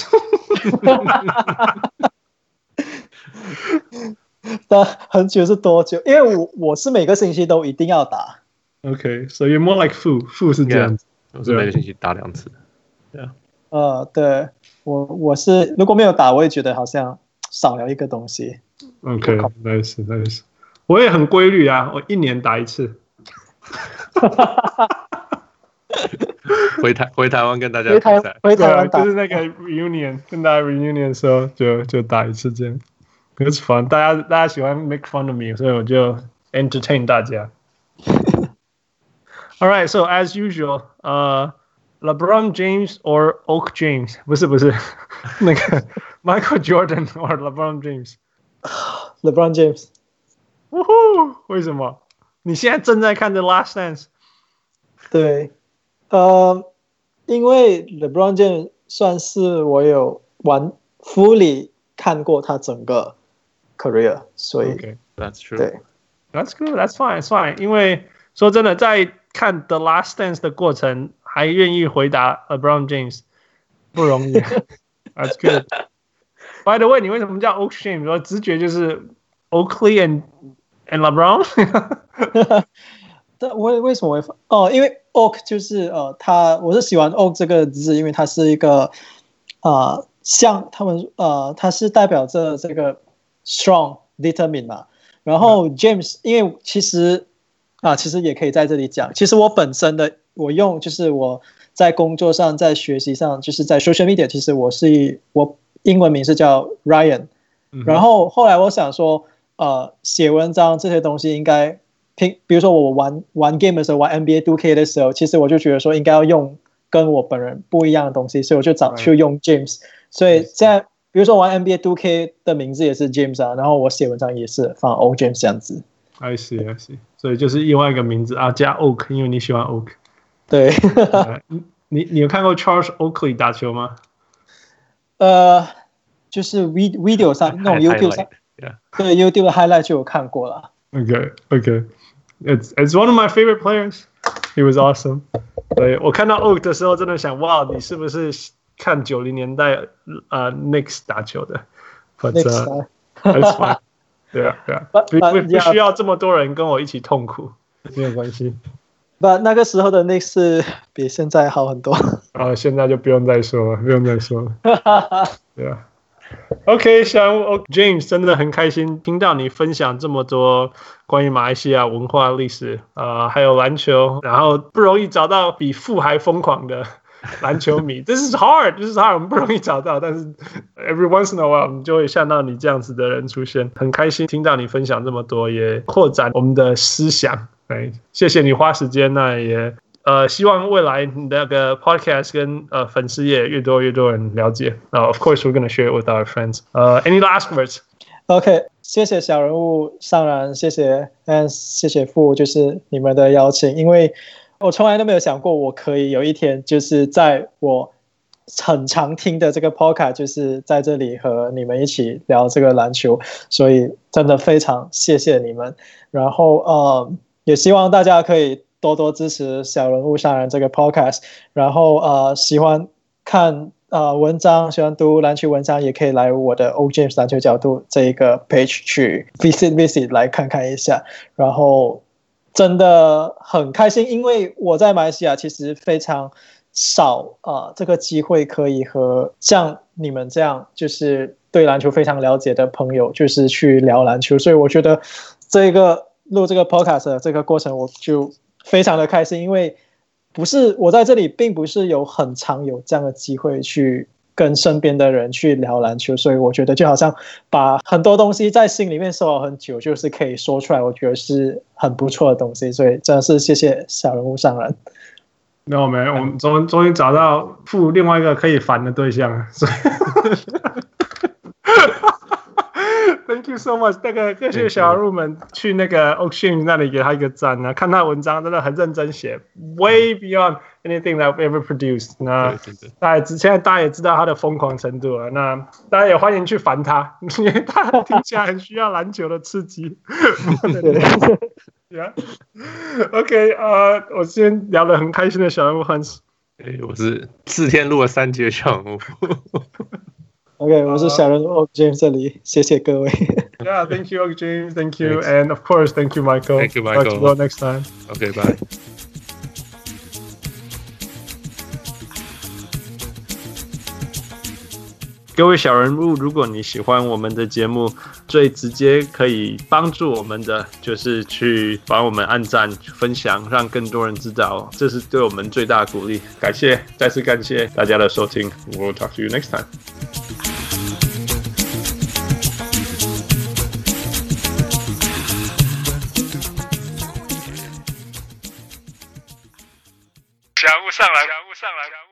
但很久是多久？因为我我是每个星期都一定要打。OK，so you're more like Fu，Fu 是这样子，我是每个星期打两次。对啊。呃，对我我是如果没有打，我也觉得好像少了一个东西。OK，nice，nice。我也很规律啊，我一年打一次。回台回台湾跟大家回台回台湾就是那个 reunion 跟大家 reunion 的时候就就打一次这样，It's fun，大家大家喜欢 make fun of me，所以我就 entertain 大家。 All right, so as usual，呃、uh,，LeBron James or Oak James？不是不是，那个 Michael Jordan or LeBron James？LeBron James。呜呼，为什么？你现在正在看 The Last Dance？对。 呃，因为 LeBron James 算是我有玩 fully 看过他整个 career，所以 okay, that's true. 对 That's good. That's fine. That's fine. 因为说真的，在看 The Last Dance 的过程，还愿意回答 LeBron James 不容易。That's good. By the way，你为什么叫 Oak James？我直觉就是 Oakley and and LeBron。但为为什么会哦？因为 Oak 就是呃，他我是喜欢 Oak 这个字，因为它是一个啊、呃，像他们呃，它是代表着这个 strong determined 嘛。然后 James，因为其实啊，其实也可以在这里讲，其实我本身的我用就是我在工作上，在学习上，就是在 social media，其实我是我英文名是叫 Ryan，然后后来我想说，呃，写文章这些东西应该拼，比如说我玩玩 game 的时候，玩 NBA 2K 的时候，其实我就觉得说应该要用跟我本人不一样的东西，所以我就找去用 James，所以现在。比如说玩 NBA 2K 的名字也是 James 啊，然后我写文章也是放 Old James 这样子。I see, I see。所以就是另外一个名字啊，加 Oak，因为你喜欢 Oak。对。你你有看过 Charles Oakley 打球吗？呃，就是 video 上那种 YouTube 上.对 YouTube 的 highlight 就有看过了。Okay, okay. It's it's one of my favorite players. He was awesome. 对，我看到 Oak 的时候，真的想，哇，你是不是？看九零年代呃 Knicks 打球的，或者 That's fine，对啊对啊，不不不需要这么多人跟我一起痛苦，没有关系。不，那个时候的 Knicks 比现在好很多。啊，现在就不用再说了，不用再说了。对啊。OK，小人物 James 真的很开心听到你分享这么多关于马来西亚文化历史，呃，还有篮球，然后不容易找到比富还疯狂的。篮球迷，This is hard，This is hard，我们不容易找到，但是 every once in a while，我们就会像到你这样子的人出现，很开心听到你分享这么多，也扩展我们的思想。哎，谢谢你花时间，那也呃，希望未来那个 podcast 跟呃粉丝也越多越多人了解。那、uh, of course we're gonna share it with our friends。呃，any last words？OK，谢谢小人物上然，谢谢，嗯，谢谢父，就是你们的邀请，因为。我从来都没有想过，我可以有一天就是在我很常听的这个 podcast，就是在这里和你们一起聊这个篮球，所以真的非常谢谢你们。然后呃，也希望大家可以多多支持小人物上篮这个 podcast。然后呃，喜欢看呃文章，喜欢读篮球文章，也可以来我的 OJAMS 篮球角度这一个 page 去 visit visit 来看看一下。然后。真的很开心，因为我在马来西亚其实非常少啊、这个机会可以和像你们这样就是对篮球非常了解的朋友，就是去聊篮球，所以我觉得这个录这个 podcast 的这个过程，我就非常的开心，因为不是我在这里，并不是有很常有这样的机会去。跟身边的人去聊篮球，所以我觉得就好像把很多东西在心里面收了很久，就是可以说出来，我觉得是很不错的东西。所以真的是谢谢小人物上篮。那我们我们终终于找到付另外一个可以烦的对象。Thank you so much，那个各位小人物们去那个 Ocean 那里给他一个赞啊！看他文章真的很认真写，way beyond anything that I've ever produced。那大家现在大家也知道他的疯狂程度了。那大家也欢迎去烦他，因为他听起来很需要篮球的刺激。Yeah. OK，呃、uh，我先聊得很开心的小人物 Hans。哎，我是四天录了三集的小人物。OK，我是小人物 James 这里，谢谢各位。Yeah，thank you James，thank you，and of course，thank you Michael。Thank you Michael。Well, next time。OK，bye。各位小人物，如果你喜欢我们的节目，最直接可以帮助我们的就是去帮我们按赞、分享，让更多人知道，这是对我们最大的鼓励。感谢，再次感谢大家的收听。We'll talk to you next time。强务上来，强务上来。